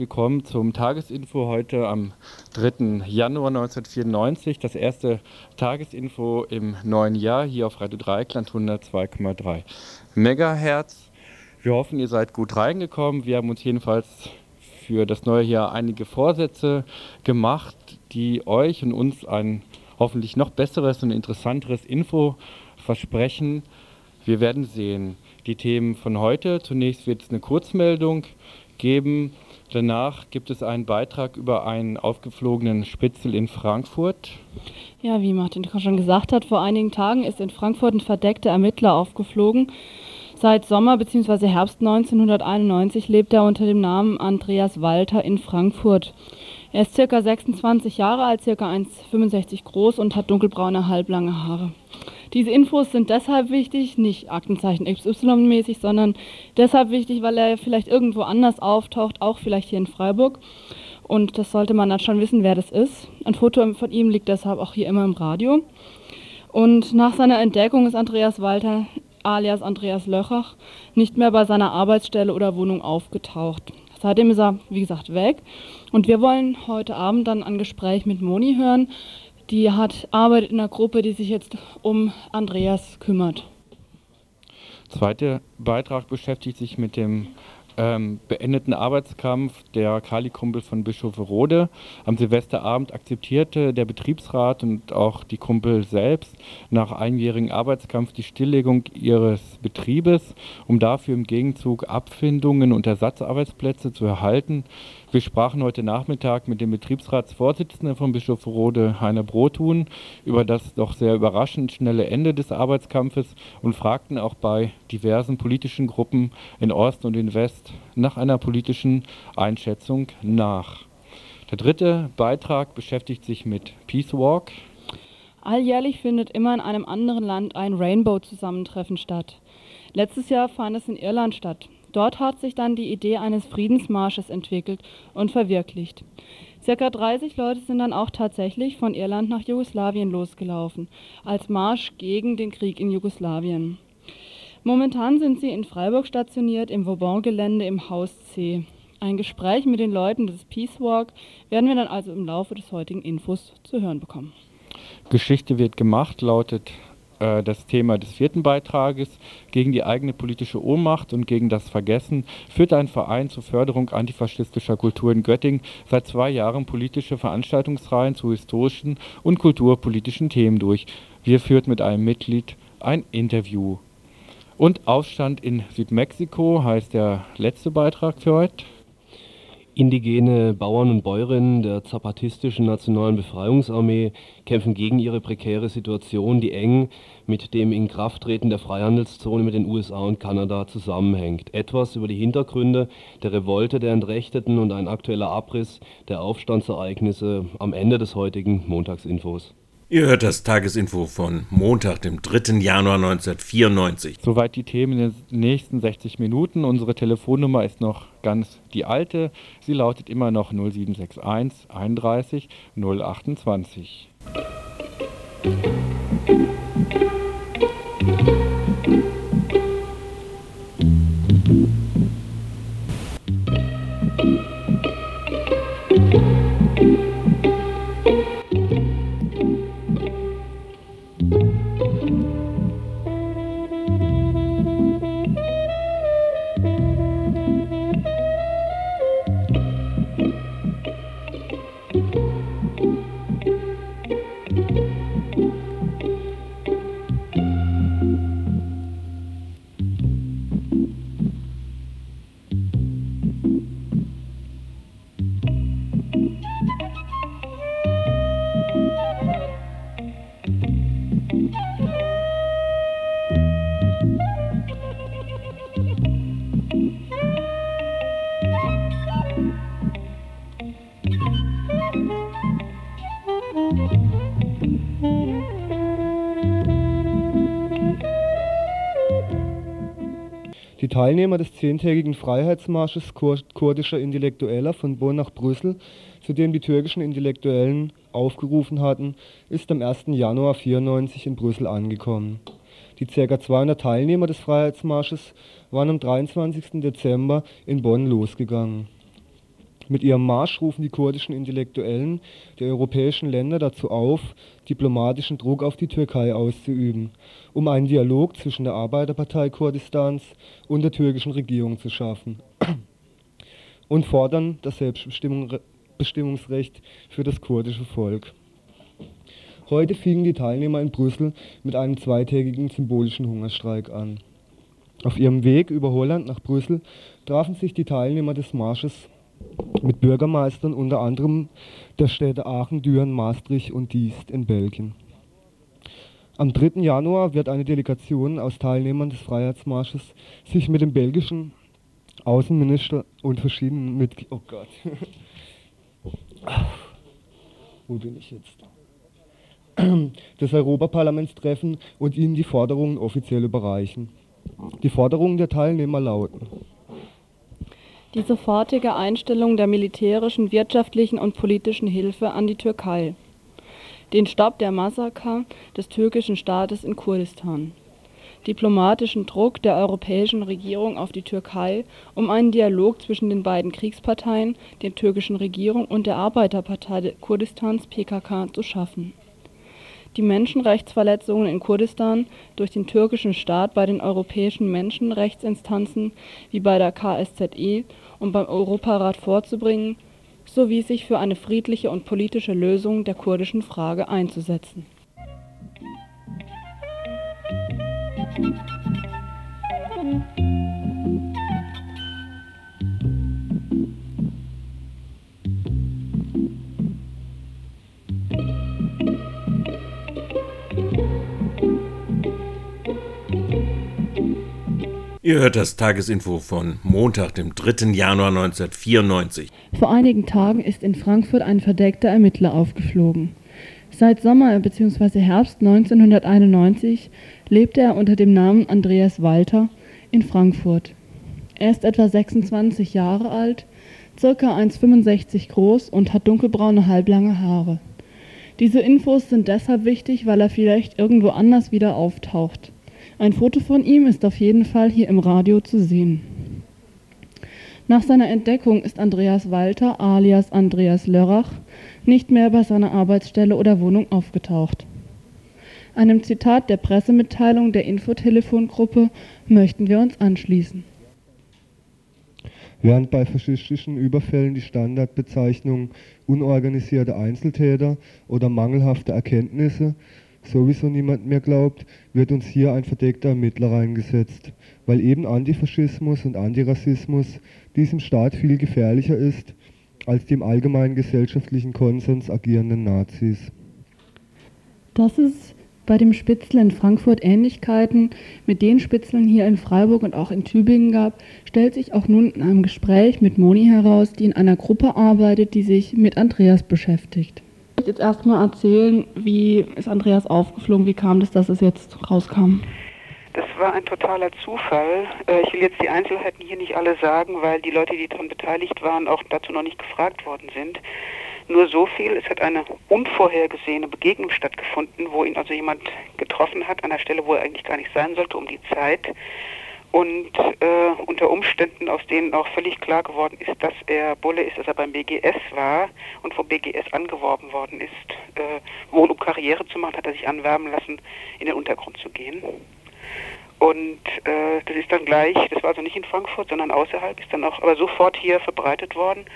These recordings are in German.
Willkommen zum Tagesinfo heute am 3. Januar 1994. Das erste Tagesinfo im neuen Jahr hier auf Radio Dreieckland 102,3 Megahertz. Wir hoffen, ihr seid gut reingekommen. Wir haben uns jedenfalls für das neue Jahr einige Vorsätze gemacht, die euch und uns ein hoffentlich noch besseres und interessanteres Info versprechen. Wir werden sehen. Die Themen von heute. Zunächst wird es eine Kurzmeldung geben. Danach gibt es einen Beitrag über einen aufgeflogenen Spitzel in Frankfurt. Ja, wie Martin schon gesagt hat, vor einigen Tagen ist in Frankfurt ein verdeckter Ermittler aufgeflogen. Seit Sommer bzw. Herbst 1991 lebt er unter dem Namen Andreas Walter in Frankfurt. Er ist ca. 26 Jahre alt, ca. 1,65 groß und hat dunkelbraune, halblange Haare. Diese Infos sind deshalb wichtig, nicht Aktenzeichen XY-mäßig, sondern deshalb wichtig, weil er vielleicht irgendwo anders auftaucht, auch vielleicht hier in Freiburg. Und das sollte man dann schon wissen, wer das ist. Ein Foto von ihm liegt deshalb auch hier immer im Radio. Und nach seiner Entdeckung ist Andreas Walter alias Andreas Löchach nicht mehr bei seiner Arbeitsstelle oder Wohnung aufgetaucht. Seitdem ist er, wie gesagt, weg. Und wir wollen heute Abend dann ein Gespräch mit Moni hören, die hat arbeitet in einer Gruppe, die sich jetzt um Andreas kümmert. Zweiter Beitrag beschäftigt sich mit dem ähm, beendeten Arbeitskampf der Kali-Kumpel von Bischofferode. Am Silvesterabend akzeptierte der Betriebsrat und auch die Kumpel selbst nach einjährigem Arbeitskampf die Stilllegung ihres Betriebes, um dafür im Gegenzug Abfindungen und Ersatzarbeitsplätze zu erhalten. Wir sprachen heute Nachmittag mit dem Betriebsratsvorsitzenden von Bischofferode, Heiner Brothun, über das doch sehr überraschend schnelle Ende des Arbeitskampfes und fragten auch bei diversen politischen Gruppen in Ost und in West nach einer politischen Einschätzung nach. Der dritte Beitrag beschäftigt sich mit Peace Walk. Alljährlich findet immer in einem anderen Land ein Rainbow-Zusammentreffen statt. Letztes Jahr fand es in Irland statt. Dort hat sich dann die Idee eines Friedensmarsches entwickelt und verwirklicht. Circa 30 Leute sind dann auch tatsächlich von Irland nach Jugoslawien losgelaufen, als Marsch gegen den Krieg in Jugoslawien. Momentan sind sie in Freiburg stationiert im Vauban-Gelände im Haus C. Ein Gespräch mit den Leuten des Peace Walk werden wir dann also im Laufe des heutigen Infos zu hören bekommen. Geschichte wird gemacht lautet äh, das Thema des vierten Beitrages. Gegen die eigene politische Ohnmacht und gegen das Vergessen führt ein Verein zur Förderung antifaschistischer Kultur in Göttingen seit zwei Jahren politische Veranstaltungsreihen zu historischen und kulturpolitischen Themen durch. Wir führt mit einem Mitglied ein Interview. Und Aufstand in Südmexiko heißt der letzte Beitrag für heute. Indigene Bauern und Bäuerinnen der Zapatistischen Nationalen Befreiungsarmee kämpfen gegen ihre prekäre Situation, die eng mit dem Inkrafttreten der Freihandelszone mit den USA und Kanada zusammenhängt. Etwas über die Hintergründe der Revolte der Entrechteten und ein aktueller Abriss der Aufstandsereignisse am Ende des heutigen Montagsinfos. Ihr hört das Tagesinfo von Montag, dem 3. Januar 1994. Soweit die Themen in den nächsten 60 Minuten. Unsere Telefonnummer ist noch ganz die alte. Sie lautet immer noch 0761 31 028. Teilnehmer des zehntägigen Freiheitsmarsches kurdischer Intellektueller von Bonn nach Brüssel, zu dem die türkischen Intellektuellen aufgerufen hatten, ist am 1. Januar 1994 in Brüssel angekommen. Die ca. 200 Teilnehmer des Freiheitsmarsches waren am 23. Dezember in Bonn losgegangen. Mit ihrem Marsch rufen die kurdischen Intellektuellen der europäischen Länder dazu auf, diplomatischen Druck auf die Türkei auszuüben, um einen Dialog zwischen der Arbeiterpartei Kurdistans und der türkischen Regierung zu schaffen und fordern das Selbstbestimmungsrecht für das kurdische Volk. Heute fingen die Teilnehmer in Brüssel mit einem zweitägigen symbolischen Hungerstreik an. Auf ihrem Weg über Holland nach Brüssel trafen sich die Teilnehmer des Marsches mit Bürgermeistern unter anderem der Städte Aachen, Düren, Maastricht und Diest in Belgien. Am 3. Januar wird eine Delegation aus Teilnehmern des Freiheitsmarsches sich mit dem belgischen Außenminister und verschiedenen Mitgliedern. Oh Gott. Wo bin ich jetzt? des Europaparlaments treffen und ihnen die Forderungen offiziell überreichen. Die Forderungen der Teilnehmer lauten die sofortige Einstellung der militärischen, wirtschaftlichen und politischen Hilfe an die Türkei, den Stopp der Massaker des türkischen Staates in Kurdistan, diplomatischen Druck der europäischen Regierung auf die Türkei, um einen Dialog zwischen den beiden Kriegsparteien, der türkischen Regierung und der Arbeiterpartei Kurdistans PKK zu schaffen. Die Menschenrechtsverletzungen in Kurdistan durch den türkischen Staat bei den europäischen Menschenrechtsinstanzen wie bei der KSZE und beim Europarat vorzubringen, sowie sich für eine friedliche und politische Lösung der kurdischen Frage einzusetzen Ihr hört das Tagesinfo von Montag, dem 3. Januar 1994. Vor einigen Tagen ist in Frankfurt ein verdeckter Ermittler aufgeflogen. Seit Sommer bzw. Herbst 1991 lebte er unter dem Namen Andreas Walter in Frankfurt. Er ist etwa 26 Jahre alt, ca. 1,65 groß und hat dunkelbraune halblange Haare. Diese Infos sind deshalb wichtig, weil er vielleicht irgendwo anders wieder auftaucht. Ein Foto von ihm ist auf jeden Fall hier im Radio zu sehen. Nach seiner Entdeckung ist Andreas Walter alias Andreas Lörrach nicht mehr bei seiner Arbeitsstelle oder Wohnung aufgetaucht. Einem Zitat der Pressemitteilung der Infotelefongruppe möchten wir uns anschließen. Während bei faschistischen Überfällen die Standardbezeichnung unorganisierte Einzeltäter oder mangelhafte Erkenntnisse sowieso niemand mehr glaubt, wird uns hier ein verdeckter Ermittler reingesetzt, weil eben Antifaschismus und Antirassismus diesem Staat viel gefährlicher ist als die im allgemeinen gesellschaftlichen Konsens agierenden Nazis. Dass es bei dem Spitzel in Frankfurt Ähnlichkeiten mit den Spitzeln hier in Freiburg und auch in Tübingen gab, stellt sich auch nun in einem Gespräch mit Moni heraus, die in einer Gruppe arbeitet, die sich mit Andreas beschäftigt jetzt erstmal erzählen, wie ist Andreas aufgeflogen, wie kam das, dass es jetzt rauskam? Das war ein totaler Zufall. Äh, ich will jetzt die Einzelheiten hier nicht alle sagen, weil die Leute, die daran beteiligt waren, auch dazu noch nicht gefragt worden sind. Nur so viel, es hat eine unvorhergesehene Begegnung stattgefunden, wo ihn also jemand getroffen hat, an einer Stelle, wo er eigentlich gar nicht sein sollte, um die Zeit und äh, unter Umständen, aus denen auch völlig klar geworden ist, dass er Bulle ist, dass er beim BGS war und vom BGS angeworben worden ist, äh, wohl um Karriere zu machen, hat er sich anwerben lassen, in den Untergrund zu gehen. Und äh, das ist dann gleich, das war also nicht in Frankfurt, sondern außerhalb, ist dann auch aber sofort hier verbreitet worden.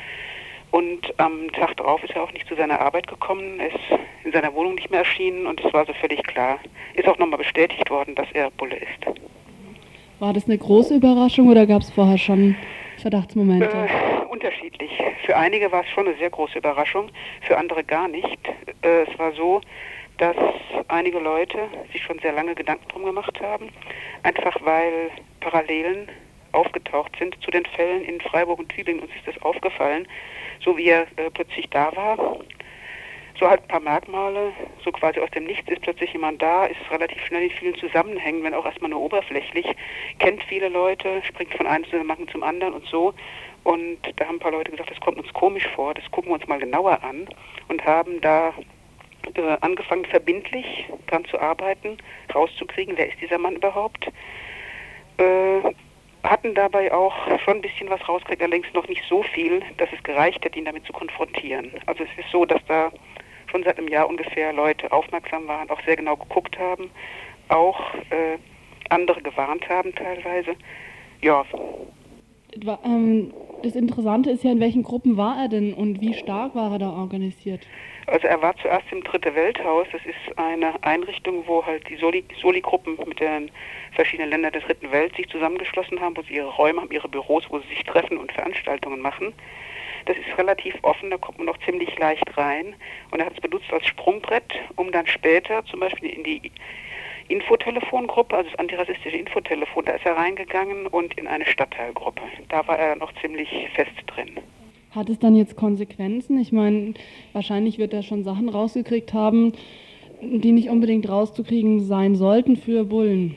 Und am Tag darauf ist er auch nicht zu seiner Arbeit gekommen, ist in seiner Wohnung nicht mehr erschienen und es war so völlig klar. Ist auch nochmal bestätigt worden, dass er Bulle ist. War das eine große Überraschung oder gab es vorher schon Verdachtsmomente? Äh, unterschiedlich. Für einige war es schon eine sehr große Überraschung, für andere gar nicht. Äh, es war so, dass einige Leute sich schon sehr lange Gedanken drum gemacht haben, einfach weil Parallelen aufgetaucht sind zu den Fällen in Freiburg und Tübingen. Uns ist das aufgefallen, so wie er äh, plötzlich da war so halt ein paar Merkmale, so quasi aus dem Nichts ist plötzlich jemand da, ist relativ schnell in vielen Zusammenhängen, wenn auch erstmal nur oberflächlich, kennt viele Leute, springt von einem Zusammenhang zum anderen und so. Und da haben ein paar Leute gesagt, das kommt uns komisch vor, das gucken wir uns mal genauer an und haben da äh, angefangen, verbindlich dran zu arbeiten, rauszukriegen, wer ist dieser Mann überhaupt. Äh, hatten dabei auch schon ein bisschen was rausgekriegt, allerdings noch nicht so viel, dass es gereicht hätte, ihn damit zu konfrontieren. Also es ist so, dass da schon seit einem Jahr ungefähr Leute aufmerksam waren, auch sehr genau geguckt haben, auch äh, andere gewarnt haben teilweise. Ja. Ähm, das Interessante ist ja, in welchen Gruppen war er denn und wie stark war er da organisiert? Also er war zuerst im Dritte Welthaus. Das ist eine Einrichtung, wo halt die Soli-Gruppen mit den verschiedenen Ländern der Dritten Welt sich zusammengeschlossen haben, wo sie ihre Räume haben, ihre Büros, wo sie sich treffen und Veranstaltungen machen. Das ist relativ offen, da kommt man noch ziemlich leicht rein. Und er hat es benutzt als Sprungbrett, um dann später zum Beispiel in die Infotelefongruppe, also das antirassistische Infotelefon, da ist er reingegangen und in eine Stadtteilgruppe. Da war er noch ziemlich fest drin. Hat es dann jetzt Konsequenzen? Ich meine, wahrscheinlich wird er schon Sachen rausgekriegt haben, die nicht unbedingt rauszukriegen sein sollten für Bullen.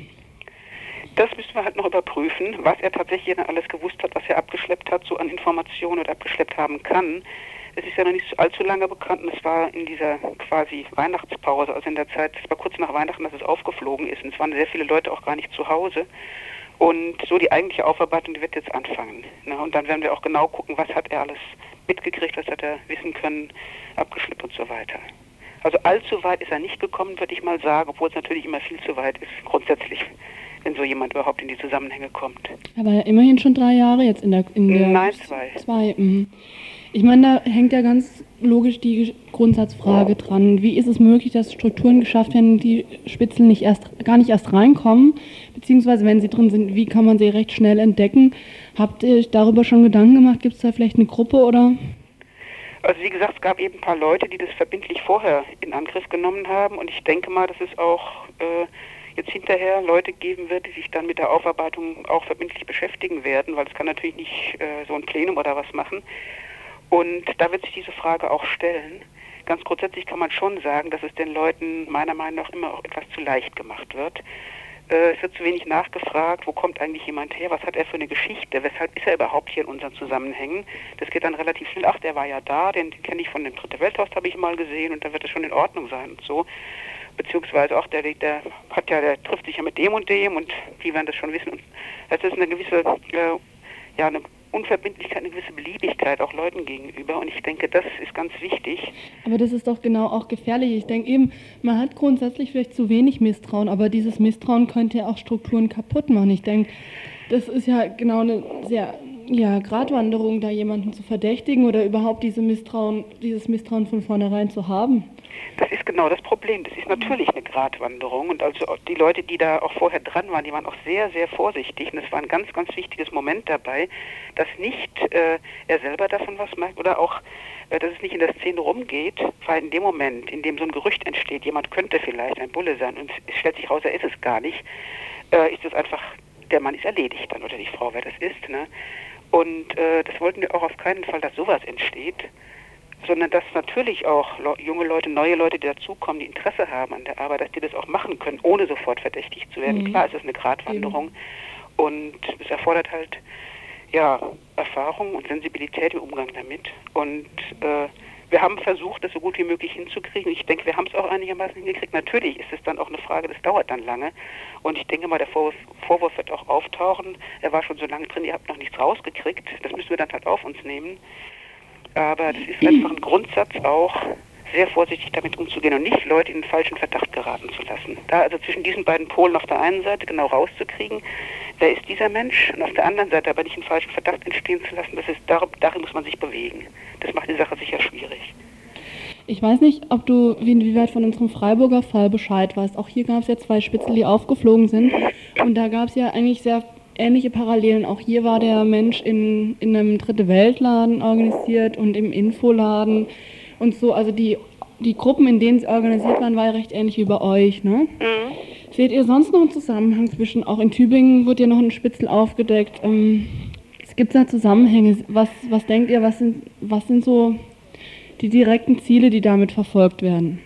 Das müssen wir halt noch überprüfen, was er tatsächlich alles gewusst hat, was er abgeschleppt hat, so an Informationen oder abgeschleppt haben kann. Es ist ja noch nicht allzu lange bekannt und es war in dieser quasi Weihnachtspause, also in der Zeit, es war kurz nach Weihnachten, dass es aufgeflogen ist und es waren sehr viele Leute auch gar nicht zu Hause. Und so die eigentliche Aufarbeitung, die wird jetzt anfangen. Ne? Und dann werden wir auch genau gucken, was hat er alles mitgekriegt, was hat er wissen können, abgeschleppt und so weiter. Also allzu weit ist er nicht gekommen, würde ich mal sagen, obwohl es natürlich immer viel zu weit ist, grundsätzlich, wenn so jemand überhaupt in die Zusammenhänge kommt. Er war ja immerhin schon drei Jahre jetzt in der... In der Nein, zwei. Zwei, mh. Ich meine, da hängt ja ganz logisch die Grundsatzfrage dran. Wie ist es möglich, dass Strukturen geschafft werden, die Spitzel nicht erst, gar nicht erst reinkommen? Beziehungsweise, wenn sie drin sind, wie kann man sie recht schnell entdecken? Habt ihr darüber schon Gedanken gemacht? Gibt es da vielleicht eine Gruppe oder? Also wie gesagt, es gab eben ein paar Leute, die das verbindlich vorher in Angriff genommen haben und ich denke mal, dass es auch äh, jetzt hinterher Leute geben wird, die sich dann mit der Aufarbeitung auch verbindlich beschäftigen werden, weil es kann natürlich nicht äh, so ein Plenum oder was machen. Und da wird sich diese Frage auch stellen. Ganz grundsätzlich kann man schon sagen, dass es den Leuten meiner Meinung nach immer auch etwas zu leicht gemacht wird. Äh, es wird zu wenig nachgefragt, wo kommt eigentlich jemand her, was hat er für eine Geschichte, weshalb ist er überhaupt hier in unseren Zusammenhängen. Das geht dann relativ schnell, ach, der war ja da, den, kenne ich von dem Dritte Welthaus, habe ich mal gesehen und dann wird es schon in Ordnung sein und so. Beziehungsweise auch der, der hat ja, der trifft sich ja mit dem und dem und die werden das schon wissen. Und das ist eine gewisse, äh, ja, eine Unverbindlichkeit, eine gewisse Beliebigkeit auch Leuten gegenüber. Und ich denke, das ist ganz wichtig. Aber das ist doch genau auch gefährlich. Ich denke eben, man hat grundsätzlich vielleicht zu wenig Misstrauen, aber dieses Misstrauen könnte ja auch Strukturen kaputt machen. Ich denke, das ist ja genau eine sehr ja, Gratwanderung, da jemanden zu verdächtigen oder überhaupt diese Misstrauen, dieses Misstrauen von vornherein zu haben. Das ist genau das Problem. Das ist natürlich eine Gratwanderung und also die Leute, die da auch vorher dran waren, die waren auch sehr, sehr vorsichtig und es war ein ganz, ganz wichtiges Moment dabei, dass nicht äh, er selber davon was merkt oder auch, äh, dass es nicht in der Szene rumgeht, weil in dem Moment, in dem so ein Gerücht entsteht, jemand könnte vielleicht ein Bulle sein und es stellt sich raus, er ist es gar nicht, äh, ist es einfach, der Mann ist erledigt dann oder die Frau, wer das ist. Ne? Und äh, das wollten wir auch auf keinen Fall, dass sowas entsteht sondern dass natürlich auch junge Leute, neue Leute, die dazukommen, die Interesse haben an der Arbeit, dass die das auch machen können, ohne sofort verdächtig zu werden. Mhm. Klar, es ist eine Gratwanderung mhm. und es erfordert halt ja Erfahrung und Sensibilität im Umgang damit. Und äh, wir haben versucht, das so gut wie möglich hinzukriegen. Ich denke, wir haben es auch einigermaßen hingekriegt. Natürlich ist es dann auch eine Frage, das dauert dann lange. Und ich denke mal, der Vorwurf, Vorwurf wird auch auftauchen. Er war schon so lange drin, ihr habt noch nichts rausgekriegt. Das müssen wir dann halt auf uns nehmen. Aber das ist einfach ein Grundsatz auch, sehr vorsichtig damit umzugehen und nicht Leute in den falschen Verdacht geraten zu lassen. Da also zwischen diesen beiden Polen auf der einen Seite genau rauszukriegen, wer ist dieser Mensch, und auf der anderen Seite aber nicht einen falschen Verdacht entstehen zu lassen, das ist, darin muss man sich bewegen. Das macht die Sache sicher schwierig. Ich weiß nicht, ob du inwieweit von unserem Freiburger Fall Bescheid weißt. Auch hier gab es ja zwei Spitzel, die aufgeflogen sind. Und da gab es ja eigentlich sehr ähnliche Parallelen. Auch hier war der Mensch in, in einem Dritte Weltladen organisiert und im Infoladen und so. Also die, die Gruppen, in denen sie organisiert waren, war ja recht ähnlich wie bei euch. Ne? Mhm. Seht ihr sonst noch einen Zusammenhang zwischen, auch in Tübingen wird ja noch ein Spitzel aufgedeckt. Ähm, es gibt da Zusammenhänge. Was, was denkt ihr, was sind, was sind so die direkten Ziele, die damit verfolgt werden?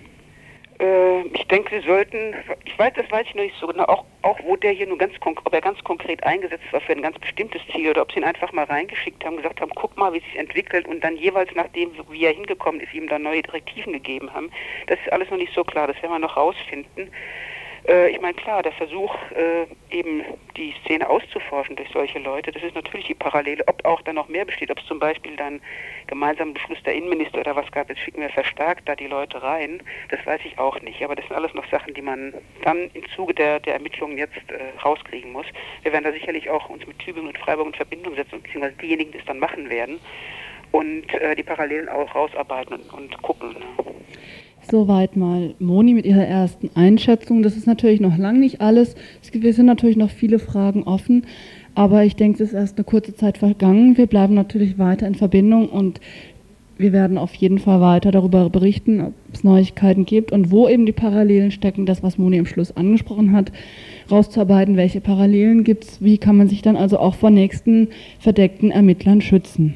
Äh, ich denke, sie sollten, ich weiß, das weiß ich noch nicht so genau, auch, auch wo der hier nur ganz ob er ganz konkret eingesetzt war für ein ganz bestimmtes Ziel oder ob sie ihn einfach mal reingeschickt haben, gesagt haben, guck mal, wie es sich entwickelt und dann jeweils nachdem, wie er hingekommen ist, ihm dann neue Direktiven gegeben haben. Das ist alles noch nicht so klar, das werden wir noch rausfinden. Äh, ich meine, klar, der Versuch, äh, eben die Szene auszuforschen durch solche Leute, das ist natürlich die Parallele. Ob auch dann noch mehr besteht, ob es zum Beispiel dann gemeinsamen Beschluss der Innenminister oder was gab, jetzt schicken wir verstärkt da die Leute rein, das weiß ich auch nicht. Aber das sind alles noch Sachen, die man dann im Zuge der, der Ermittlungen jetzt äh, rauskriegen muss. Wir werden da sicherlich auch uns mit Tübingen und Freiburg in Verbindung setzen, beziehungsweise diejenigen, die es dann machen werden und äh, die Parallelen auch rausarbeiten und, und gucken. Soweit mal Moni mit ihrer ersten Einschätzung. Das ist natürlich noch lang nicht alles. Es sind natürlich noch viele Fragen offen. Aber ich denke, es ist erst eine kurze Zeit vergangen. Wir bleiben natürlich weiter in Verbindung und wir werden auf jeden Fall weiter darüber berichten, ob es Neuigkeiten gibt und wo eben die Parallelen stecken, das, was Moni im Schluss angesprochen hat, rauszuarbeiten, welche Parallelen gibt es, wie kann man sich dann also auch vor nächsten verdeckten Ermittlern schützen.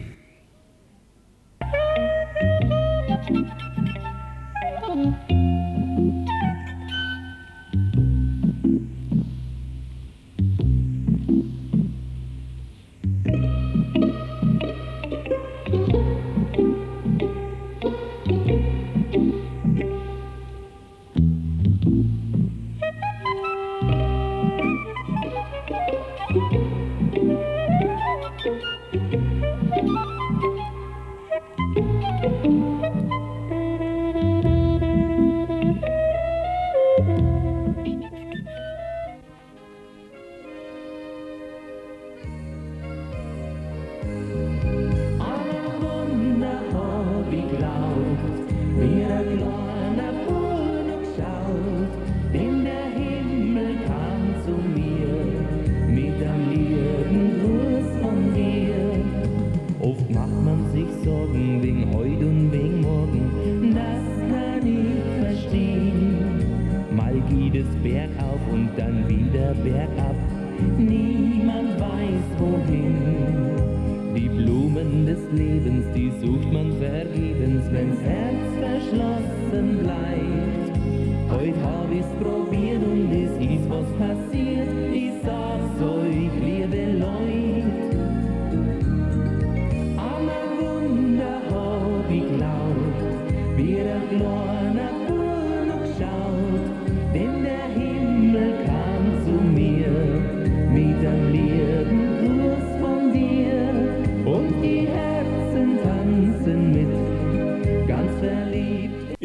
Heute hab ich's probiert und es ist was passiert.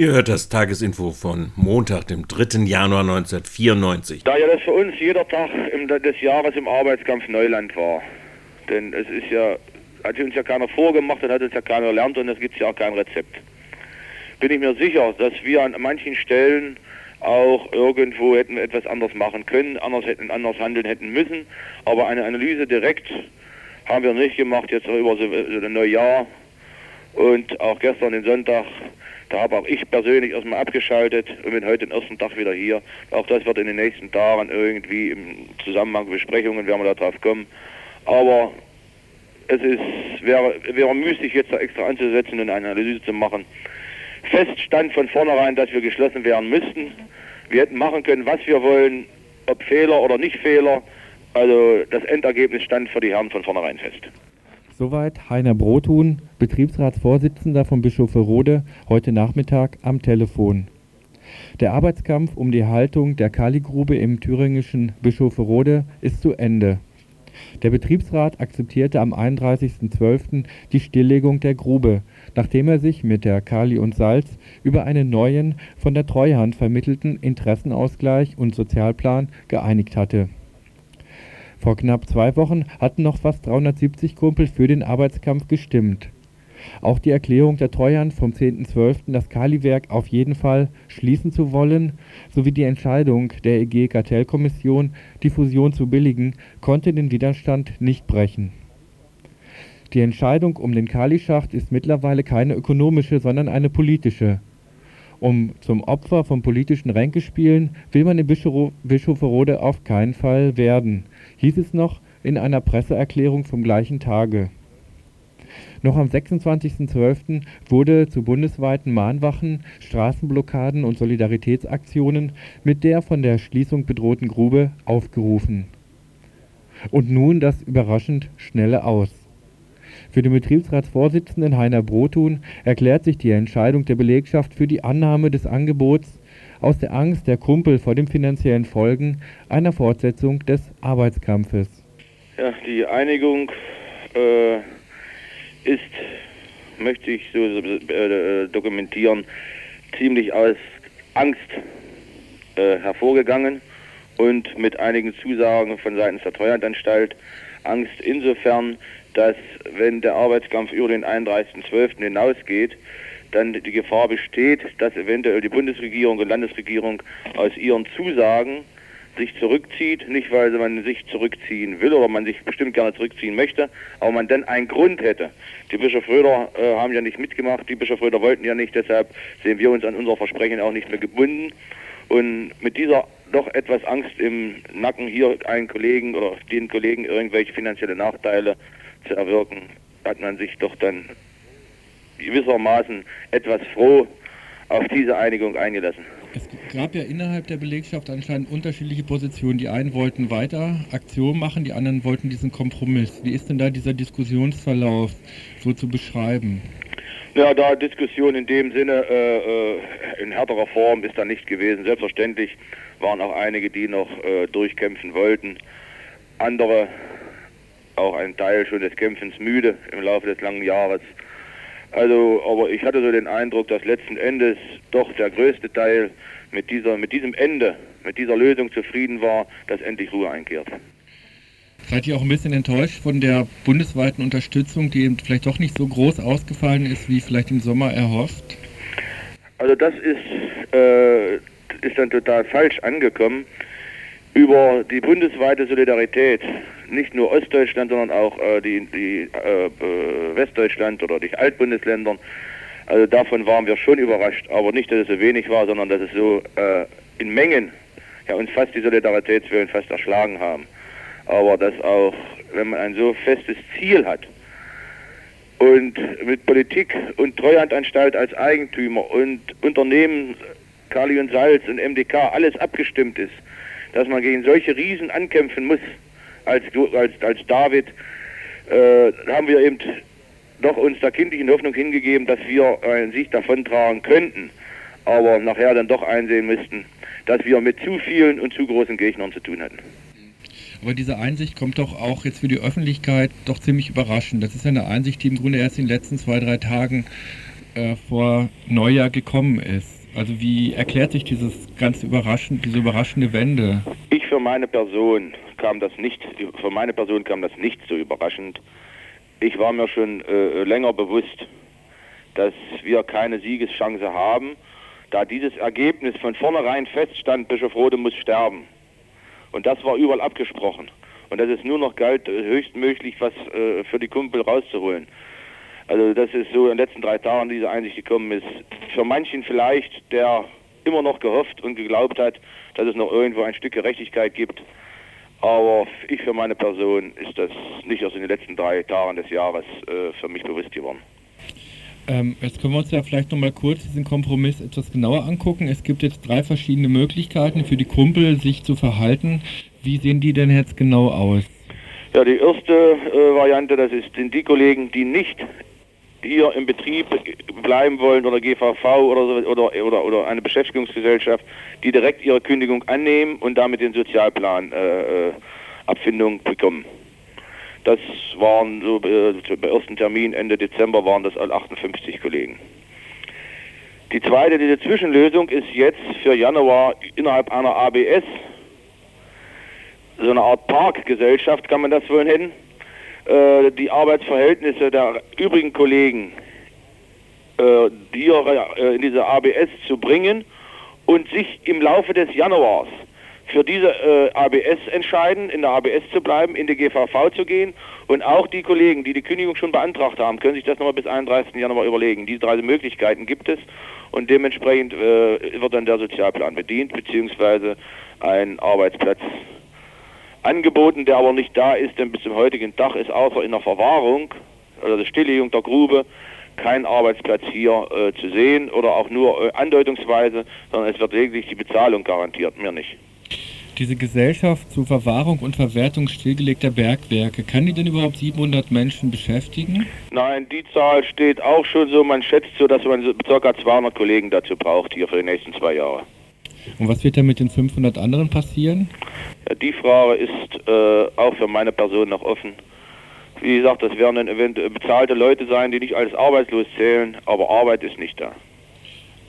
Ihr hört das Tagesinfo von Montag, dem 3. Januar 1994. Da ja das für uns jeder Tag des Jahres im Arbeitskampf Neuland war. Denn es ist ja, hat uns ja keiner vorgemacht und hat uns ja keiner erlernt und es gibt ja auch kein Rezept. Bin ich mir sicher, dass wir an manchen Stellen auch irgendwo hätten etwas anders machen können, anders hätten anders handeln hätten müssen. Aber eine Analyse direkt haben wir nicht gemacht, jetzt über so, so ein Neujahr und auch gestern den Sonntag da habe auch ich persönlich erstmal abgeschaltet und bin heute den ersten Tag wieder hier. Auch das wird in den nächsten Tagen irgendwie im Zusammenhang mit Besprechungen werden wir darauf kommen. Aber es ist, wäre, wäre müßig jetzt da extra anzusetzen und eine Analyse zu machen. Fest stand von vornherein, dass wir geschlossen werden müssten. Wir hätten machen können, was wir wollen, ob Fehler oder nicht Fehler. Also das Endergebnis stand für die Herren von vornherein fest. Soweit Heiner Brothuhn, Betriebsratsvorsitzender von Bischofferode, heute Nachmittag am Telefon. Der Arbeitskampf um die Haltung der Kaligrube im thüringischen Bischofferode ist zu Ende. Der Betriebsrat akzeptierte am 31.12. die Stilllegung der Grube, nachdem er sich mit der Kali und Salz über einen neuen, von der Treuhand vermittelten Interessenausgleich und Sozialplan geeinigt hatte vor knapp zwei Wochen hatten noch fast 370 Kumpel für den Arbeitskampf gestimmt. Auch die Erklärung der Treuhand vom 10.12., das Kaliwerk auf jeden Fall schließen zu wollen, sowie die Entscheidung der EG-Kartellkommission, die Fusion zu billigen, konnte den Widerstand nicht brechen. Die Entscheidung um den Kalischacht ist mittlerweile keine ökonomische, sondern eine politische. Um zum Opfer von politischen Ränkespielen will man in Bischofferode auf keinen Fall werden hieß es noch in einer Presseerklärung vom gleichen Tage. Noch am 26.12. wurde zu bundesweiten Mahnwachen, Straßenblockaden und Solidaritätsaktionen mit der von der Schließung bedrohten Grube aufgerufen. Und nun das überraschend schnelle Aus. Für den Betriebsratsvorsitzenden Heiner Brotun erklärt sich die Entscheidung der Belegschaft für die Annahme des Angebots aus der Angst der Kumpel vor den finanziellen Folgen einer Fortsetzung des Arbeitskampfes. Ja, die Einigung äh, ist, möchte ich so äh, dokumentieren, ziemlich aus Angst äh, hervorgegangen und mit einigen Zusagen von seitens der Treuhandanstalt. Angst insofern, dass wenn der Arbeitskampf über den 31.12. hinausgeht, dann die Gefahr besteht, dass eventuell die Bundesregierung und Landesregierung aus ihren Zusagen sich zurückzieht, nicht weil man sich zurückziehen will oder man sich bestimmt gerne zurückziehen möchte, aber man dann einen Grund hätte. Die Bischof Röder äh, haben ja nicht mitgemacht, die Bischof Röder wollten ja nicht, deshalb sehen wir uns an unser Versprechen auch nicht mehr gebunden. Und mit dieser doch etwas Angst im Nacken, hier einen Kollegen oder den Kollegen irgendwelche finanzielle Nachteile zu erwirken, hat man sich doch dann gewissermaßen etwas froh auf diese Einigung eingelassen. Es gab ja innerhalb der Belegschaft anscheinend unterschiedliche Positionen. Die einen wollten weiter Aktion machen, die anderen wollten diesen Kompromiss. Wie ist denn da dieser Diskussionsverlauf so zu beschreiben? Ja, da Diskussion in dem Sinne äh, äh, in härterer Form ist da nicht gewesen. Selbstverständlich waren auch einige, die noch äh, durchkämpfen wollten. Andere, auch ein Teil schon des Kämpfens müde im Laufe des langen Jahres. Also, aber ich hatte so den Eindruck, dass letzten Endes doch der größte Teil mit dieser, mit diesem Ende, mit dieser Lösung zufrieden war, dass endlich Ruhe einkehrt. Seid ihr auch ein bisschen enttäuscht von der bundesweiten Unterstützung, die eben vielleicht doch nicht so groß ausgefallen ist, wie vielleicht im Sommer erhofft? Also das ist, äh, ist dann total falsch angekommen. Über die bundesweite Solidarität, nicht nur Ostdeutschland, sondern auch äh, die, die äh, Westdeutschland oder die Altbundesländern, also davon waren wir schon überrascht, aber nicht, dass es so wenig war, sondern dass es so äh, in Mengen ja, uns fast die Solidaritätswillen fast erschlagen haben. Aber dass auch, wenn man ein so festes Ziel hat und mit Politik und Treuhandanstalt als Eigentümer und Unternehmen Kali und Salz und MDK alles abgestimmt ist, dass man gegen solche Riesen ankämpfen muss, als, als, als David, äh, haben wir eben doch uns der kindlichen Hoffnung hingegeben, dass wir einen Sieg davontragen könnten, aber nachher dann doch einsehen müssten, dass wir mit zu vielen und zu großen Gegnern zu tun hatten. Aber diese Einsicht kommt doch auch jetzt für die Öffentlichkeit doch ziemlich überraschend. Das ist eine Einsicht, die im Grunde erst in den letzten zwei, drei Tagen äh, vor Neujahr gekommen ist. Also wie erklärt sich dieses ganz überraschend, diese überraschende Wende? Ich für meine Person kam das nicht, für meine Person kam das nicht so überraschend. Ich war mir schon äh, länger bewusst, dass wir keine Siegeschance haben, da dieses Ergebnis von vornherein feststand, Bischof Rode muss sterben. Und das war überall abgesprochen. Und dass es nur noch galt, höchstmöglich was äh, für die Kumpel rauszuholen. Also das ist so in den letzten drei Tagen diese Einsicht gekommen ist. Für manchen vielleicht, der immer noch gehofft und geglaubt hat, dass es noch irgendwo ein Stück Gerechtigkeit gibt. Aber ich für meine Person ist das nicht erst in den letzten drei Tagen des Jahres äh, für mich bewusst geworden. Ähm, jetzt können wir uns ja vielleicht nochmal kurz diesen Kompromiss etwas genauer angucken. Es gibt jetzt drei verschiedene Möglichkeiten für die Kumpel, sich zu verhalten. Wie sehen die denn jetzt genau aus? Ja, die erste äh, Variante, das ist, sind die Kollegen, die nicht hier im Betrieb bleiben wollen oder GVV oder, oder, oder, oder eine Beschäftigungsgesellschaft, die direkt ihre Kündigung annehmen und damit den Sozialplan äh, äh Abfindung bekommen. Das waren so äh, beim ersten Termin Ende Dezember waren das 58 Kollegen. Die zweite, diese Zwischenlösung ist jetzt für Januar innerhalb einer ABS, so eine Art Parkgesellschaft kann man das wohl nennen, äh, die Arbeitsverhältnisse der übrigen Kollegen äh, hier äh, in diese ABS zu bringen und sich im Laufe des Januars für diese äh, ABS entscheiden, in der ABS zu bleiben, in die GVV zu gehen und auch die Kollegen, die die Kündigung schon beantragt haben, können sich das nochmal bis 31. Januar überlegen. Diese drei Möglichkeiten gibt es und dementsprechend äh, wird dann der Sozialplan bedient, beziehungsweise ein Arbeitsplatz angeboten, der aber nicht da ist, denn bis zum heutigen Tag ist außer in der Verwahrung oder der Stilllegung der Grube kein Arbeitsplatz hier äh, zu sehen oder auch nur äh, andeutungsweise, sondern es wird lediglich die Bezahlung garantiert, mir nicht. Diese Gesellschaft zur Verwahrung und Verwertung stillgelegter Bergwerke, kann die denn überhaupt 700 Menschen beschäftigen? Nein, die Zahl steht auch schon so, man schätzt so, dass man so ca. 200 Kollegen dazu braucht hier für die nächsten zwei Jahre. Und was wird dann mit den 500 anderen passieren? Ja, die Frage ist äh, auch für meine Person noch offen. Wie gesagt, das werden dann eventuell bezahlte Leute sein, die nicht als arbeitslos zählen, aber Arbeit ist nicht da.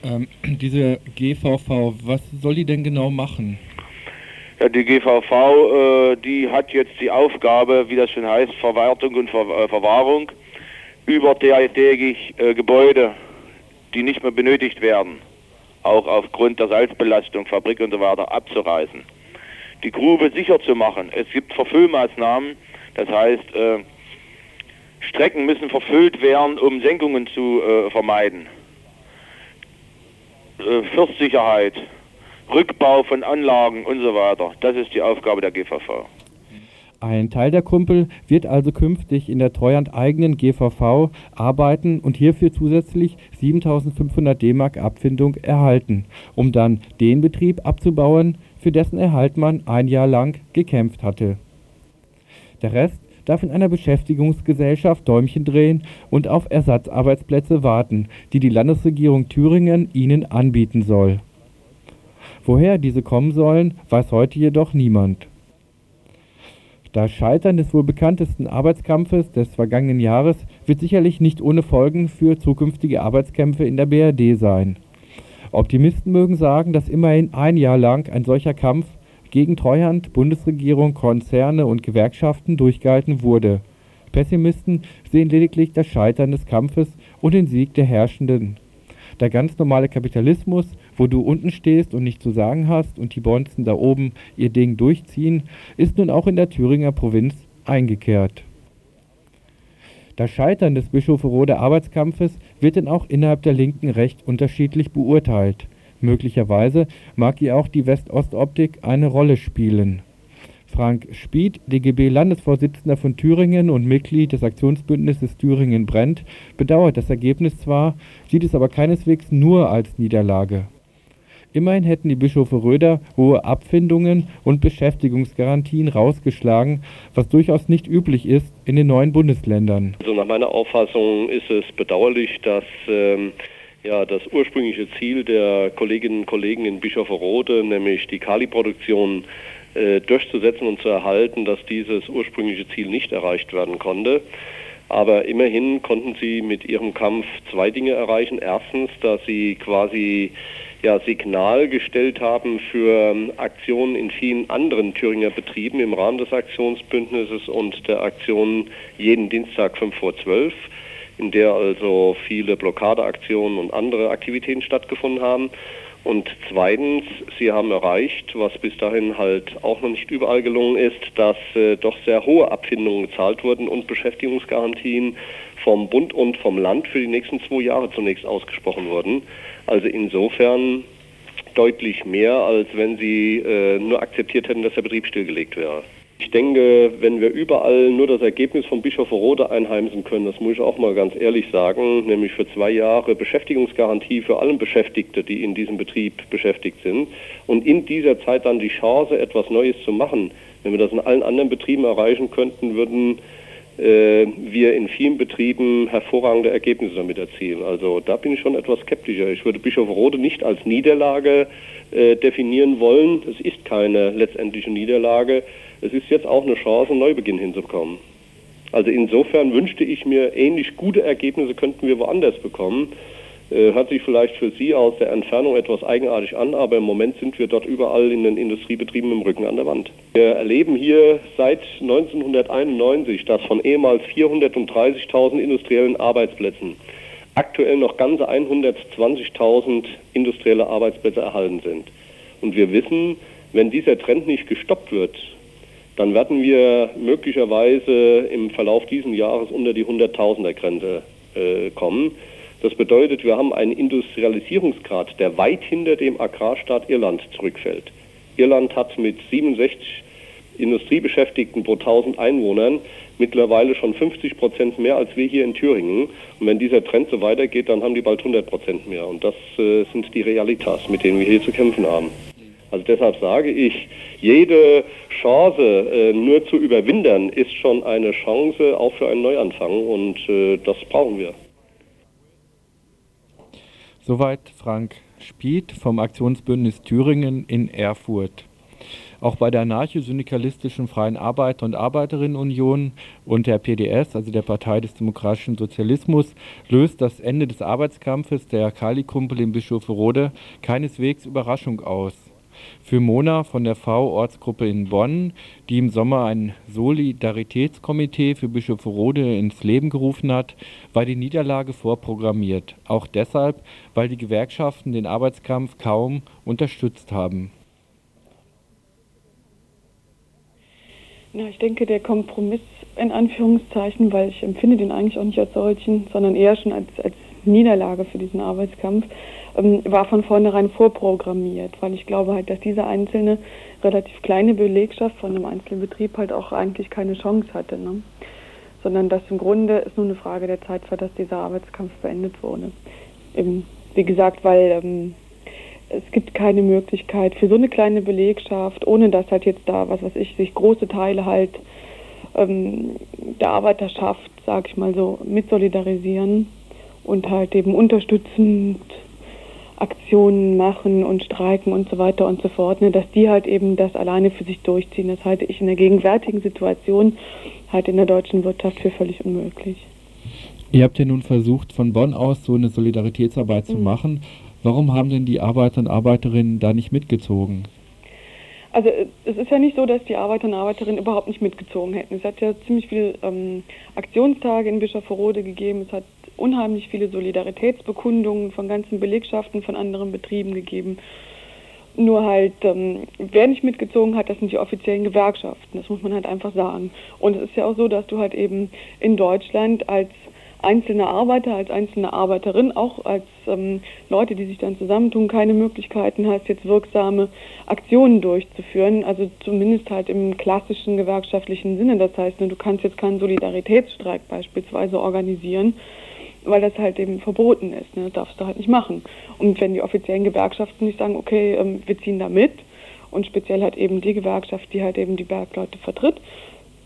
Ähm, diese GVV, was soll die denn genau machen? Ja, die GVV, äh, die hat jetzt die Aufgabe, wie das schon heißt, Verwertung und Ver äh, Verwahrung über dertägig äh, Gebäude, die nicht mehr benötigt werden, auch aufgrund der Salzbelastung, Fabrik und so weiter, abzureißen. Die Grube sicher zu machen. Es gibt Verfüllmaßnahmen, das heißt, äh, Strecken müssen verfüllt werden, um Senkungen zu äh, vermeiden. Äh, Fürstsicherheit, Rückbau von Anlagen und so weiter. Das ist die Aufgabe der GVV. Ein Teil der Kumpel wird also künftig in der Treuhand eigenen GVV arbeiten und hierfür zusätzlich 7500 D-Mark Abfindung erhalten, um dann den Betrieb abzubauen, für dessen Erhalt man ein Jahr lang gekämpft hatte. Der Rest darf in einer Beschäftigungsgesellschaft Däumchen drehen und auf Ersatzarbeitsplätze warten, die die Landesregierung Thüringen ihnen anbieten soll. Woher diese kommen sollen, weiß heute jedoch niemand. Das Scheitern des wohl bekanntesten Arbeitskampfes des vergangenen Jahres wird sicherlich nicht ohne Folgen für zukünftige Arbeitskämpfe in der BRD sein. Optimisten mögen sagen, dass immerhin ein Jahr lang ein solcher Kampf gegen Treuhand, Bundesregierung, Konzerne und Gewerkschaften durchgehalten wurde. Pessimisten sehen lediglich das Scheitern des Kampfes und den Sieg der Herrschenden. Der ganz normale Kapitalismus, wo du unten stehst und nichts zu sagen hast und die Bonzen da oben ihr Ding durchziehen, ist nun auch in der Thüringer Provinz eingekehrt. Das Scheitern des Bischofferoder Arbeitskampfes wird denn auch innerhalb der Linken recht unterschiedlich beurteilt. Möglicherweise mag hier auch die West-Ost-Optik eine Rolle spielen. Frank Spieth, DGB-Landesvorsitzender von Thüringen und Mitglied des Aktionsbündnisses Thüringen brennt, bedauert das Ergebnis zwar, sieht es aber keineswegs nur als Niederlage. Immerhin hätten die Bischöfe Röder hohe Abfindungen und Beschäftigungsgarantien rausgeschlagen, was durchaus nicht üblich ist in den neuen Bundesländern. Also nach meiner Auffassung ist es bedauerlich, dass ähm, ja, das ursprüngliche Ziel der Kolleginnen und Kollegen in Bischofferode, nämlich die Kali-Produktion äh, durchzusetzen und zu erhalten, dass dieses ursprüngliche Ziel nicht erreicht werden konnte. Aber immerhin konnten sie mit ihrem Kampf zwei Dinge erreichen. Erstens, dass sie quasi ja, Signal gestellt haben für ähm, Aktionen in vielen anderen Thüringer Betrieben im Rahmen des Aktionsbündnisses und der Aktion jeden Dienstag 5 vor 12, in der also viele Blockadeaktionen und andere Aktivitäten stattgefunden haben. Und zweitens, sie haben erreicht, was bis dahin halt auch noch nicht überall gelungen ist, dass äh, doch sehr hohe Abfindungen gezahlt wurden und Beschäftigungsgarantien vom Bund und vom Land für die nächsten zwei Jahre zunächst ausgesprochen wurden. Also insofern deutlich mehr, als wenn sie äh, nur akzeptiert hätten, dass der Betrieb stillgelegt wäre. Ich denke, wenn wir überall nur das Ergebnis von Bischofferode einheimsen können, das muss ich auch mal ganz ehrlich sagen, nämlich für zwei Jahre Beschäftigungsgarantie für alle Beschäftigte, die in diesem Betrieb beschäftigt sind, und in dieser Zeit dann die Chance, etwas Neues zu machen. Wenn wir das in allen anderen Betrieben erreichen könnten, würden äh, wir in vielen Betrieben hervorragende Ergebnisse damit erzielen. Also da bin ich schon etwas skeptischer. Ich würde Bischofferode nicht als Niederlage äh, definieren wollen. Es ist keine letztendliche Niederlage. Es ist jetzt auch eine Chance, einen Neubeginn hinzubekommen. Also insofern wünschte ich mir, ähnlich gute Ergebnisse könnten wir woanders bekommen. Äh, hört sich vielleicht für Sie aus der Entfernung etwas eigenartig an, aber im Moment sind wir dort überall in den Industriebetrieben im Rücken an der Wand. Wir erleben hier seit 1991, dass von ehemals 430.000 industriellen Arbeitsplätzen aktuell noch ganze 120.000 industrielle Arbeitsplätze erhalten sind. Und wir wissen, wenn dieser Trend nicht gestoppt wird, dann werden wir möglicherweise im Verlauf dieses Jahres unter die 100.000er Grenze äh, kommen. Das bedeutet, wir haben einen Industrialisierungsgrad, der weit hinter dem Agrarstaat Irland zurückfällt. Irland hat mit 67 Industriebeschäftigten pro 1000 Einwohnern mittlerweile schon 50 Prozent mehr als wir hier in Thüringen. Und wenn dieser Trend so weitergeht, dann haben die bald 100 Prozent mehr. Und das äh, sind die Realitas, mit denen wir hier zu kämpfen haben. Also deshalb sage ich, jede Chance äh, nur zu überwindern, ist schon eine Chance auch für einen Neuanfang und äh, das brauchen wir. Soweit Frank Spieth vom Aktionsbündnis Thüringen in Erfurt. Auch bei der anarcho-syndikalistischen Freien Arbeiter- und Arbeiterinnenunion und der PDS, also der Partei des Demokratischen Sozialismus, löst das Ende des Arbeitskampfes der Kali-Kumpel in Bischofferode keineswegs Überraschung aus. Für Mona von der V-Ortsgruppe in Bonn, die im Sommer ein Solidaritätskomitee für Bischofferode ins Leben gerufen hat, war die Niederlage vorprogrammiert. Auch deshalb, weil die Gewerkschaften den Arbeitskampf kaum unterstützt haben. Ja, ich denke, der Kompromiss in Anführungszeichen, weil ich empfinde den eigentlich auch nicht als solchen, sondern eher schon als, als Niederlage für diesen Arbeitskampf, ähm, war von vornherein vorprogrammiert, weil ich glaube halt, dass diese einzelne relativ kleine Belegschaft von einem einzelnen Betrieb halt auch eigentlich keine Chance hatte, ne? sondern dass im Grunde es nur eine Frage der Zeit war, dass dieser Arbeitskampf beendet wurde. Eben, wie gesagt, weil ähm, es gibt keine Möglichkeit für so eine kleine Belegschaft, ohne dass halt jetzt da, was weiß ich, sich große Teile halt ähm, der Arbeiterschaft, sag ich mal so, mit solidarisieren und halt eben unterstützend Aktionen machen und streiken und so weiter und so fort, ne, dass die halt eben das alleine für sich durchziehen. Das halte ich in der gegenwärtigen Situation halt in der deutschen Wirtschaft für völlig unmöglich. Ihr habt ja nun versucht, von Bonn aus so eine Solidaritätsarbeit zu mhm. machen. Warum haben denn die Arbeiter und Arbeiterinnen da nicht mitgezogen? Also äh, es ist ja nicht so, dass die Arbeiter und Arbeiterinnen überhaupt nicht mitgezogen hätten. Es hat ja ziemlich viele ähm, Aktionstage in Bischofferode gegeben. Es hat unheimlich viele Solidaritätsbekundungen von ganzen Belegschaften von anderen Betrieben gegeben. Nur halt, ähm, wer nicht mitgezogen hat, das sind die offiziellen Gewerkschaften. Das muss man halt einfach sagen. Und es ist ja auch so, dass du halt eben in Deutschland als einzelne Arbeiter, als einzelne Arbeiterin, auch als ähm, Leute, die sich dann zusammentun, keine Möglichkeiten hast, jetzt wirksame Aktionen durchzuführen. Also zumindest halt im klassischen gewerkschaftlichen Sinne. Das heißt, ne, du kannst jetzt keinen Solidaritätsstreik beispielsweise organisieren, weil das halt eben verboten ist. Ne? Das darfst du halt nicht machen. Und wenn die offiziellen Gewerkschaften nicht sagen, okay, ähm, wir ziehen da mit, und speziell halt eben die Gewerkschaft, die halt eben die Bergleute vertritt,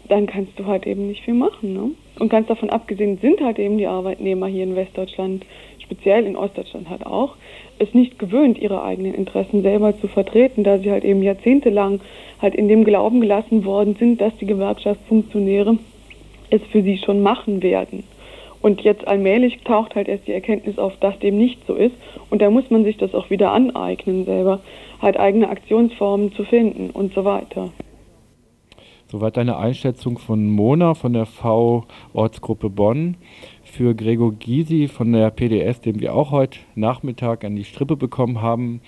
dann kannst du halt eben nicht viel machen. Ne? Und ganz davon abgesehen sind halt eben die Arbeitnehmer hier in Westdeutschland, speziell in Ostdeutschland halt auch, es nicht gewöhnt, ihre eigenen Interessen selber zu vertreten, da sie halt eben jahrzehntelang halt in dem Glauben gelassen worden sind, dass die Gewerkschaftsfunktionäre es für sie schon machen werden. Und jetzt allmählich taucht halt erst die Erkenntnis auf, dass dem nicht so ist. Und da muss man sich das auch wieder aneignen, selber halt eigene Aktionsformen zu finden und so weiter. Soweit eine Einschätzung von Mona von der V-Ortsgruppe Bonn. Für Gregor Gysi von der PDS, den wir auch heute Nachmittag an die Strippe bekommen haben,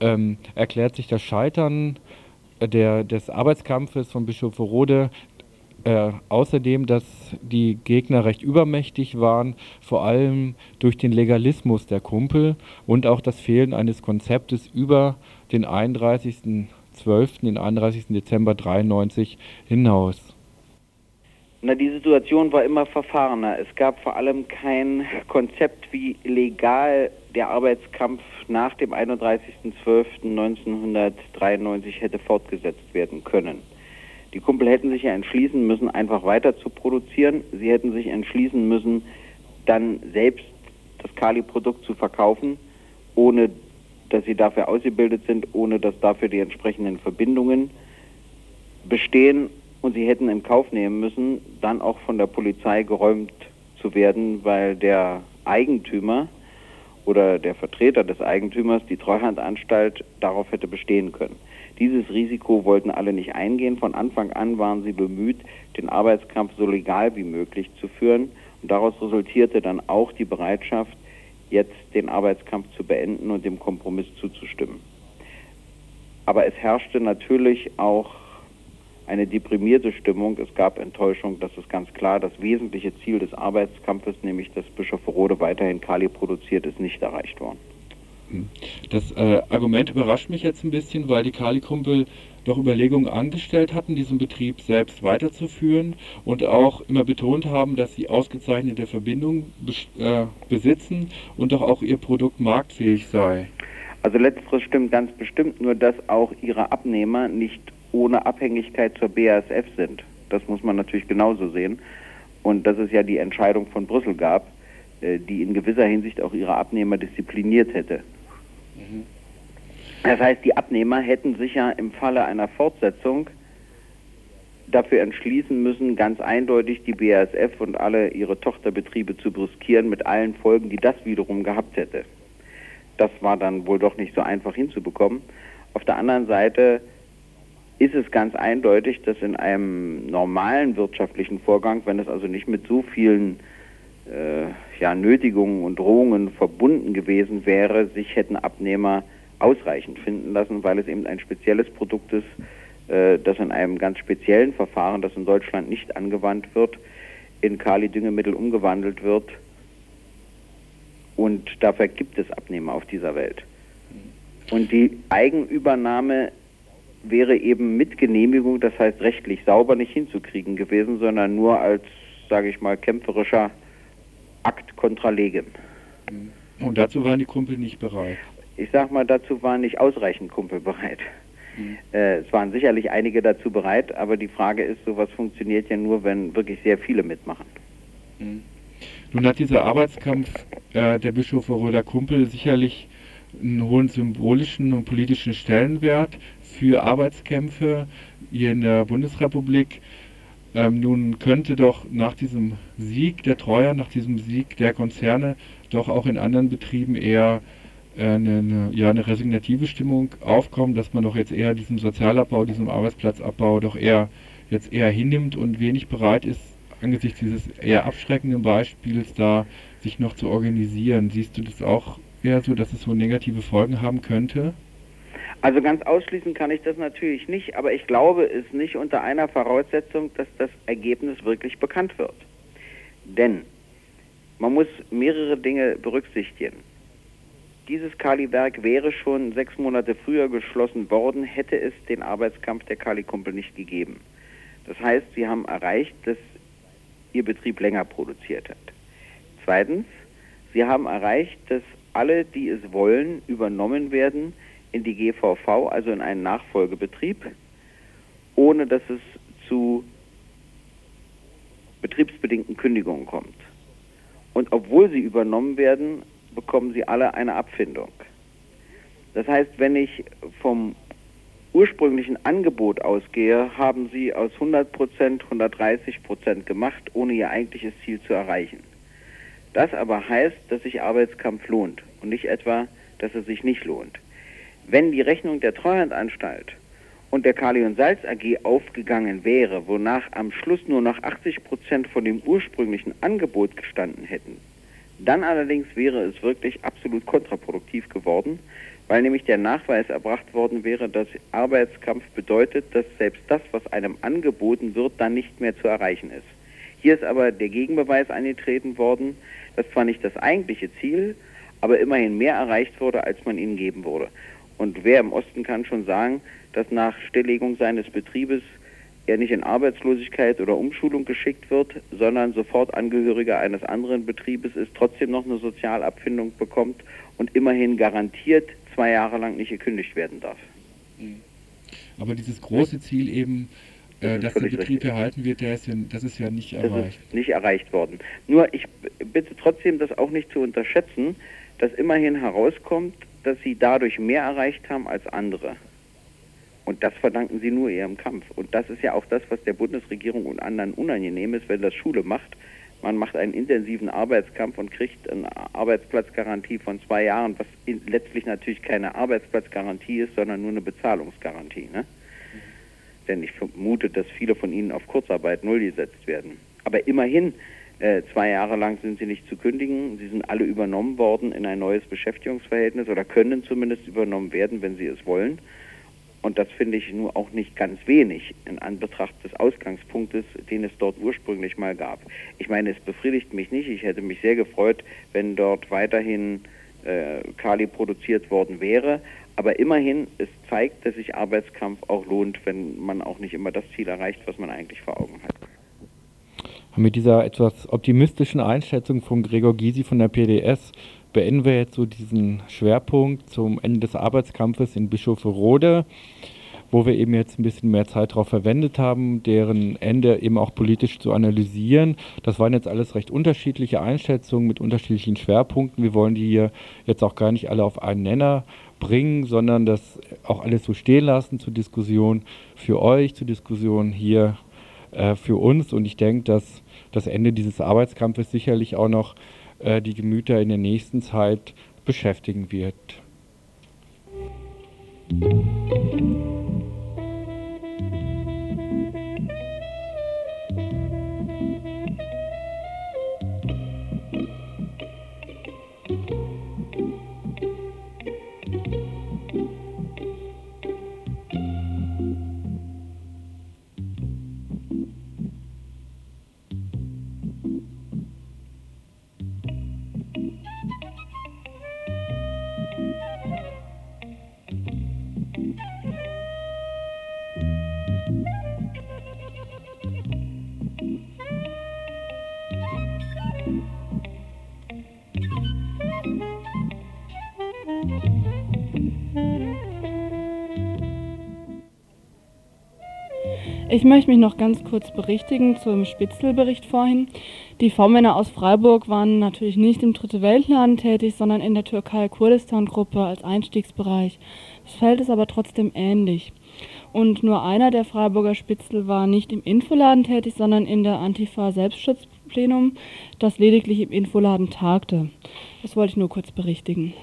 ähm, erklärt sich das Scheitern der, des Arbeitskampfes von Bischof Rode äh, außerdem, dass die Gegner recht übermächtig waren, vor allem durch den Legalismus der Kumpel und auch das Fehlen eines Konzeptes über den 31. 12., den 31. Dezember 93 hinaus? Na, die Situation war immer verfahrener. Es gab vor allem kein Konzept, wie legal der Arbeitskampf nach dem 31.12.1993 hätte fortgesetzt werden können. Die Kumpel hätten sich ja entschließen müssen, einfach weiter zu produzieren. Sie hätten sich entschließen müssen, dann selbst das Kali-Produkt zu verkaufen, ohne dass sie dafür ausgebildet sind, ohne dass dafür die entsprechenden Verbindungen bestehen. Und sie hätten in Kauf nehmen müssen, dann auch von der Polizei geräumt zu werden, weil der Eigentümer oder der Vertreter des Eigentümers, die Treuhandanstalt, darauf hätte bestehen können. Dieses Risiko wollten alle nicht eingehen. Von Anfang an waren sie bemüht, den Arbeitskampf so legal wie möglich zu führen. Und daraus resultierte dann auch die Bereitschaft, jetzt den Arbeitskampf zu beenden und dem Kompromiss zuzustimmen. Aber es herrschte natürlich auch eine deprimierte Stimmung. Es gab Enttäuschung, dass es ganz klar das wesentliche Ziel des Arbeitskampfes, nämlich dass Bischof Rode weiterhin Kali produziert, ist nicht erreicht worden. Das äh, Argument überrascht mich jetzt ein bisschen, weil die Kali-Kumpel doch Überlegungen angestellt hatten, diesen Betrieb selbst weiterzuführen und auch immer betont haben, dass sie ausgezeichnete Verbindungen äh, besitzen und doch auch ihr Produkt marktfähig sei. Also letzteres stimmt ganz bestimmt, nur dass auch ihre Abnehmer nicht ohne Abhängigkeit zur BASF sind. Das muss man natürlich genauso sehen. Und dass es ja die Entscheidung von Brüssel gab, äh, die in gewisser Hinsicht auch ihre Abnehmer diszipliniert hätte. Mhm. Das heißt, die Abnehmer hätten sich ja im Falle einer Fortsetzung dafür entschließen müssen, ganz eindeutig die BASF und alle ihre Tochterbetriebe zu brüskieren mit allen Folgen, die das wiederum gehabt hätte. Das war dann wohl doch nicht so einfach hinzubekommen. Auf der anderen Seite ist es ganz eindeutig, dass in einem normalen wirtschaftlichen Vorgang, wenn es also nicht mit so vielen äh, ja, Nötigungen und Drohungen verbunden gewesen wäre, sich hätten Abnehmer ausreichend finden lassen, weil es eben ein spezielles Produkt ist, äh, das in einem ganz speziellen Verfahren, das in Deutschland nicht angewandt wird, in Kali-Düngemittel umgewandelt wird. Und dafür gibt es Abnehmer auf dieser Welt. Und die Eigenübernahme wäre eben mit Genehmigung, das heißt rechtlich sauber nicht hinzukriegen gewesen, sondern nur als, sage ich mal, kämpferischer Akt contra legem. Und dazu waren die Kumpel nicht bereit. Ich sag mal, dazu waren nicht ausreichend Kumpel bereit. Mhm. Äh, es waren sicherlich einige dazu bereit, aber die Frage ist, sowas funktioniert ja nur, wenn wirklich sehr viele mitmachen. Mhm. Nun hat dieser Arbeitskampf äh, der Bischöfe Röder Kumpel sicherlich einen hohen symbolischen und politischen Stellenwert für Arbeitskämpfe hier in der Bundesrepublik. Ähm, nun könnte doch nach diesem Sieg der Treuer, nach diesem Sieg der Konzerne, doch auch in anderen Betrieben eher eine, eine, ja, eine resignative Stimmung aufkommen, dass man doch jetzt eher diesen Sozialabbau, diesen Arbeitsplatzabbau doch eher jetzt eher hinnimmt und wenig bereit ist, angesichts dieses eher abschreckenden Beispiels da sich noch zu organisieren. Siehst du das auch eher so, dass es so negative Folgen haben könnte? Also ganz ausschließen kann ich das natürlich nicht, aber ich glaube es nicht unter einer Voraussetzung, dass das Ergebnis wirklich bekannt wird. Denn man muss mehrere Dinge berücksichtigen. Dieses Kali-Werk wäre schon sechs Monate früher geschlossen worden, hätte es den Arbeitskampf der Kali-Kumpel nicht gegeben. Das heißt, sie haben erreicht, dass ihr Betrieb länger produziert hat. Zweitens, sie haben erreicht, dass alle, die es wollen, übernommen werden in die GVV, also in einen Nachfolgebetrieb, ohne dass es zu betriebsbedingten Kündigungen kommt. Und obwohl sie übernommen werden, bekommen sie alle eine Abfindung. Das heißt, wenn ich vom ursprünglichen Angebot ausgehe, haben sie aus 100 Prozent 130 Prozent gemacht, ohne ihr eigentliches Ziel zu erreichen. Das aber heißt, dass sich Arbeitskampf lohnt und nicht etwa, dass es sich nicht lohnt. Wenn die Rechnung der Treuhandanstalt und der Kali und Salz AG aufgegangen wäre, wonach am Schluss nur noch 80 Prozent von dem ursprünglichen Angebot gestanden hätten, dann allerdings wäre es wirklich absolut kontraproduktiv geworden, weil nämlich der Nachweis erbracht worden wäre, dass Arbeitskampf bedeutet, dass selbst das, was einem angeboten wird, dann nicht mehr zu erreichen ist. Hier ist aber der Gegenbeweis eingetreten worden, dass zwar nicht das eigentliche Ziel, aber immerhin mehr erreicht wurde, als man ihnen geben wurde. Und wer im Osten kann schon sagen, dass nach Stilllegung seines Betriebes er nicht in Arbeitslosigkeit oder Umschulung geschickt wird, sondern sofort Angehöriger eines anderen Betriebes ist, trotzdem noch eine Sozialabfindung bekommt und immerhin garantiert zwei Jahre lang nicht gekündigt werden darf. Mhm. Aber dieses große Ziel eben, äh, dass der Betrieb richtig. erhalten wird, der ist ja, das ist ja nicht das erreicht. Nicht erreicht worden. Nur ich bitte trotzdem, das auch nicht zu unterschätzen, dass immerhin herauskommt, dass sie dadurch mehr erreicht haben als andere. Und das verdanken sie nur ihrem Kampf. Und das ist ja auch das, was der Bundesregierung und anderen unangenehm ist, wenn das Schule macht. Man macht einen intensiven Arbeitskampf und kriegt eine Arbeitsplatzgarantie von zwei Jahren, was letztlich natürlich keine Arbeitsplatzgarantie ist, sondern nur eine Bezahlungsgarantie. Ne? Denn ich vermute, dass viele von ihnen auf Kurzarbeit null gesetzt werden. Aber immerhin äh, zwei Jahre lang sind sie nicht zu kündigen. Sie sind alle übernommen worden in ein neues Beschäftigungsverhältnis oder können zumindest übernommen werden, wenn sie es wollen. Und das finde ich nur auch nicht ganz wenig in Anbetracht des Ausgangspunktes, den es dort ursprünglich mal gab. Ich meine, es befriedigt mich nicht. Ich hätte mich sehr gefreut, wenn dort weiterhin äh, Kali produziert worden wäre. Aber immerhin, es zeigt, dass sich Arbeitskampf auch lohnt, wenn man auch nicht immer das Ziel erreicht, was man eigentlich vor Augen hat. Mit dieser etwas optimistischen Einschätzung von Gregor Gysi von der PDS beenden wir jetzt so diesen Schwerpunkt zum Ende des Arbeitskampfes in Bischofferode, wo wir eben jetzt ein bisschen mehr Zeit darauf verwendet haben, deren Ende eben auch politisch zu analysieren. Das waren jetzt alles recht unterschiedliche Einschätzungen mit unterschiedlichen Schwerpunkten. Wir wollen die hier jetzt auch gar nicht alle auf einen Nenner bringen, sondern das auch alles so stehen lassen zur Diskussion für euch, zur Diskussion hier äh, für uns. Und ich denke, dass das Ende dieses Arbeitskampfes sicherlich auch noch die Gemüter in der nächsten Zeit beschäftigen wird. Ich möchte mich noch ganz kurz berichtigen zum Spitzelbericht vorhin. Die V-Männer aus Freiburg waren natürlich nicht im Dritte Weltland tätig, sondern in der Türkei-Kurdistan-Gruppe als Einstiegsbereich. Das Feld ist aber trotzdem ähnlich. Und nur einer der Freiburger Spitzel war nicht im Infoladen tätig, sondern in der Antifa-Selbstschutzplenum, das lediglich im Infoladen tagte. Das wollte ich nur kurz berichtigen.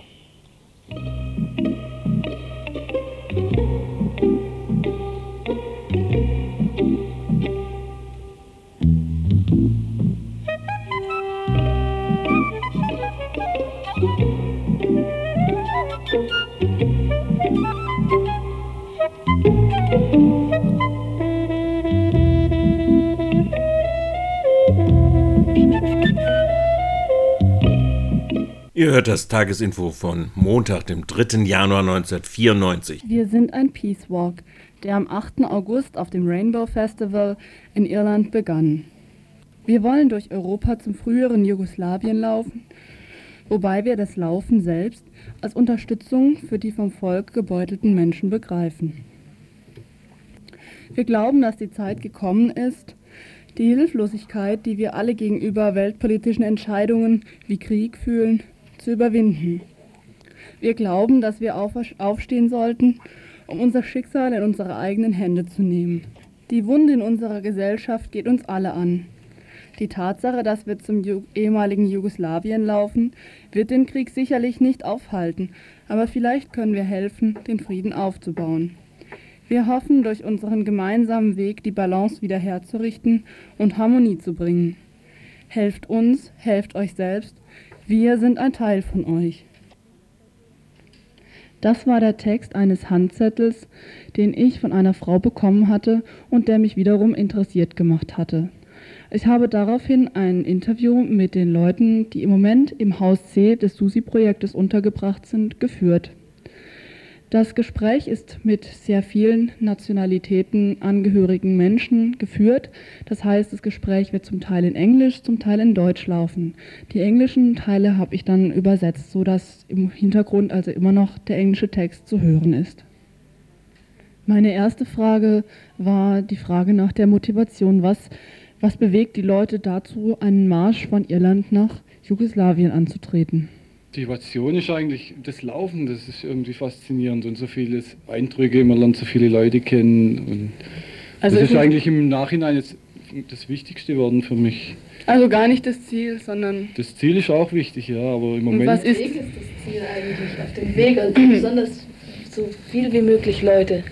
Ihr hört das Tagesinfo von Montag, dem 3. Januar 1994. Wir sind ein Peace Walk, der am 8. August auf dem Rainbow Festival in Irland begann. Wir wollen durch Europa zum früheren Jugoslawien laufen, wobei wir das Laufen selbst als Unterstützung für die vom Volk gebeutelten Menschen begreifen. Wir glauben, dass die Zeit gekommen ist, die Hilflosigkeit, die wir alle gegenüber weltpolitischen Entscheidungen wie Krieg fühlen, zu überwinden. Wir glauben, dass wir aufstehen sollten, um unser Schicksal in unsere eigenen Hände zu nehmen. Die Wunde in unserer Gesellschaft geht uns alle an. Die Tatsache, dass wir zum ehemaligen Jugoslawien laufen, wird den Krieg sicherlich nicht aufhalten, aber vielleicht können wir helfen, den Frieden aufzubauen. Wir hoffen, durch unseren gemeinsamen Weg die Balance wiederherzurichten und Harmonie zu bringen. Helft uns, helft euch selbst wir sind ein Teil von euch. Das war der Text eines Handzettels, den ich von einer Frau bekommen hatte und der mich wiederum interessiert gemacht hatte. Ich habe daraufhin ein Interview mit den Leuten, die im Moment im Haus C des SUSI-Projektes untergebracht sind, geführt. Das Gespräch ist mit sehr vielen Nationalitäten angehörigen Menschen geführt. Das heißt, das Gespräch wird zum Teil in Englisch, zum Teil in Deutsch laufen. Die englischen Teile habe ich dann übersetzt, sodass im Hintergrund also immer noch der englische Text zu hören ist. Meine erste Frage war die Frage nach der Motivation. Was, was bewegt die Leute dazu, einen Marsch von Irland nach Jugoslawien anzutreten? Motivation ist eigentlich das Laufen, das ist irgendwie faszinierend und so viele Eindrücke, man lernt so viele Leute kennen. Und also das ist eigentlich im Nachhinein jetzt das Wichtigste geworden für mich. Also gar nicht das Ziel, sondern. Das Ziel ist auch wichtig, ja, aber im Moment. Und was ist, ist das Ziel eigentlich auf dem Weg? Also besonders so viel wie möglich Leute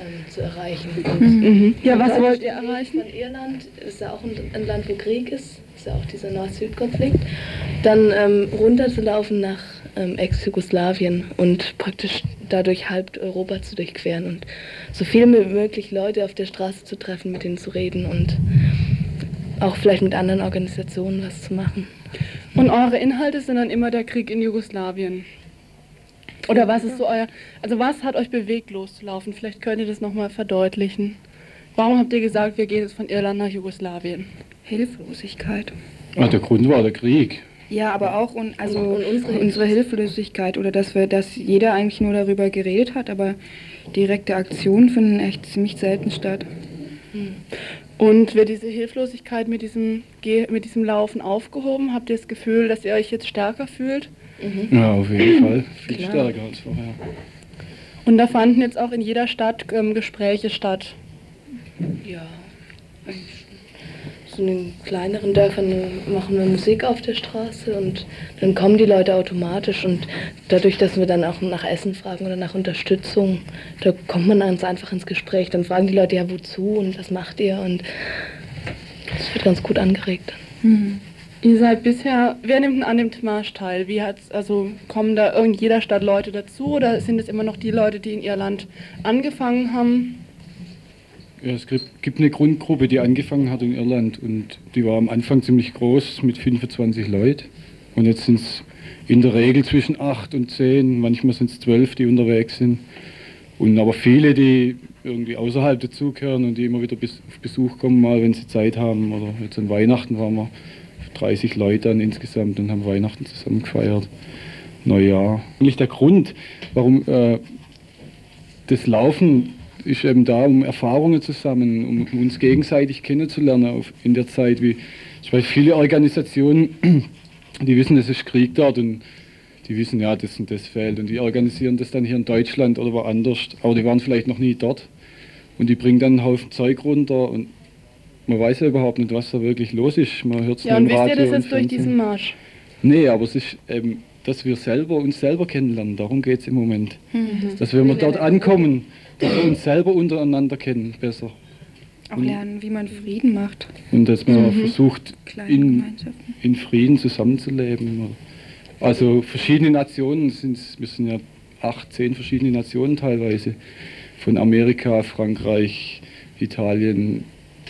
ähm, zu erreichen. Mhm. Ja, was wollt ihr erreichen? Von Irland ist ja auch ein, ein Land, wo Krieg ist ist auch dieser Nord-Süd-Konflikt, dann ähm, runterzulaufen nach ähm, Ex-Jugoslawien und praktisch dadurch halb Europa zu durchqueren und so viel wie möglich Leute auf der Straße zu treffen, mit denen zu reden und auch vielleicht mit anderen Organisationen was zu machen. Und eure Inhalte sind dann immer der Krieg in Jugoslawien? Oder was ist so euer, also was hat euch bewegt loszulaufen? Vielleicht könnt ihr das nochmal verdeutlichen. Warum habt ihr gesagt, wir gehen jetzt von Irland nach Jugoslawien? Hilflosigkeit. Ah, der Grund war der Krieg. Ja, aber auch un, also und unsere, unsere Hilflosigkeit oder dass wir, dass jeder eigentlich nur darüber geredet hat, aber direkte Aktionen finden echt ziemlich selten statt. Hm. Und wird diese Hilflosigkeit mit diesem, mit diesem Laufen aufgehoben? Habt ihr das Gefühl, dass ihr euch jetzt stärker fühlt? Mhm. Ja, auf jeden Fall. Viel Klar. stärker als vorher. Und da fanden jetzt auch in jeder Stadt ähm, Gespräche statt. Ja, so in den kleineren Dörfern machen wir Musik auf der Straße und dann kommen die Leute automatisch und dadurch, dass wir dann auch nach Essen fragen oder nach Unterstützung, da kommt man ganz einfach ins Gespräch. Dann fragen die Leute ja wozu und was macht ihr und das wird ganz gut angeregt. Mhm. Ihr seid bisher, wer nimmt an dem Marsch teil? Wie hat's, also kommen da in jeder Stadt Leute dazu oder sind es immer noch die Leute, die in ihr Land angefangen haben? Es gibt eine Grundgruppe, die angefangen hat in Irland und die war am Anfang ziemlich groß mit 25 Leuten. Und jetzt sind es in der Regel zwischen 8 und 10, manchmal sind es 12, die unterwegs sind. Und aber viele, die irgendwie außerhalb dazugehören und die immer wieder auf Besuch kommen, mal wenn sie Zeit haben. Oder jetzt an Weihnachten waren wir 30 Leute dann insgesamt und haben Weihnachten zusammen gefeiert. Neujahr. Eigentlich der Grund, warum äh, das Laufen ist eben da, um Erfahrungen zu sammeln, um, uns gegenseitig kennenzulernen auf, in der Zeit. Wie, ich weiß, viele Organisationen, die wissen, es ist Krieg dort und die wissen, ja, das und das fehlt. Und die organisieren das dann hier in Deutschland oder woanders, aber die waren vielleicht noch nie dort. Und die bringen dann einen Haufen Zeug runter und man weiß ja überhaupt nicht, was da wirklich los ist. Man hört es ja, und wisst ihr das jetzt durch diesen Marsch? Nee, aber es ist eben, dass wir selber uns selber kennenlernen. Darum geht es im Moment. Mhm. Dass wir dort ankommen, dass wir uns selber untereinander kennen, besser. Auch und, lernen, wie man Frieden macht. Und dass man mhm. versucht, in, in, Frieden zusammenzuleben. Also verschiedene Nationen, sind, wir sind ja acht, zehn verschiedene Nationen teilweise. Von Amerika, Frankreich, Italien,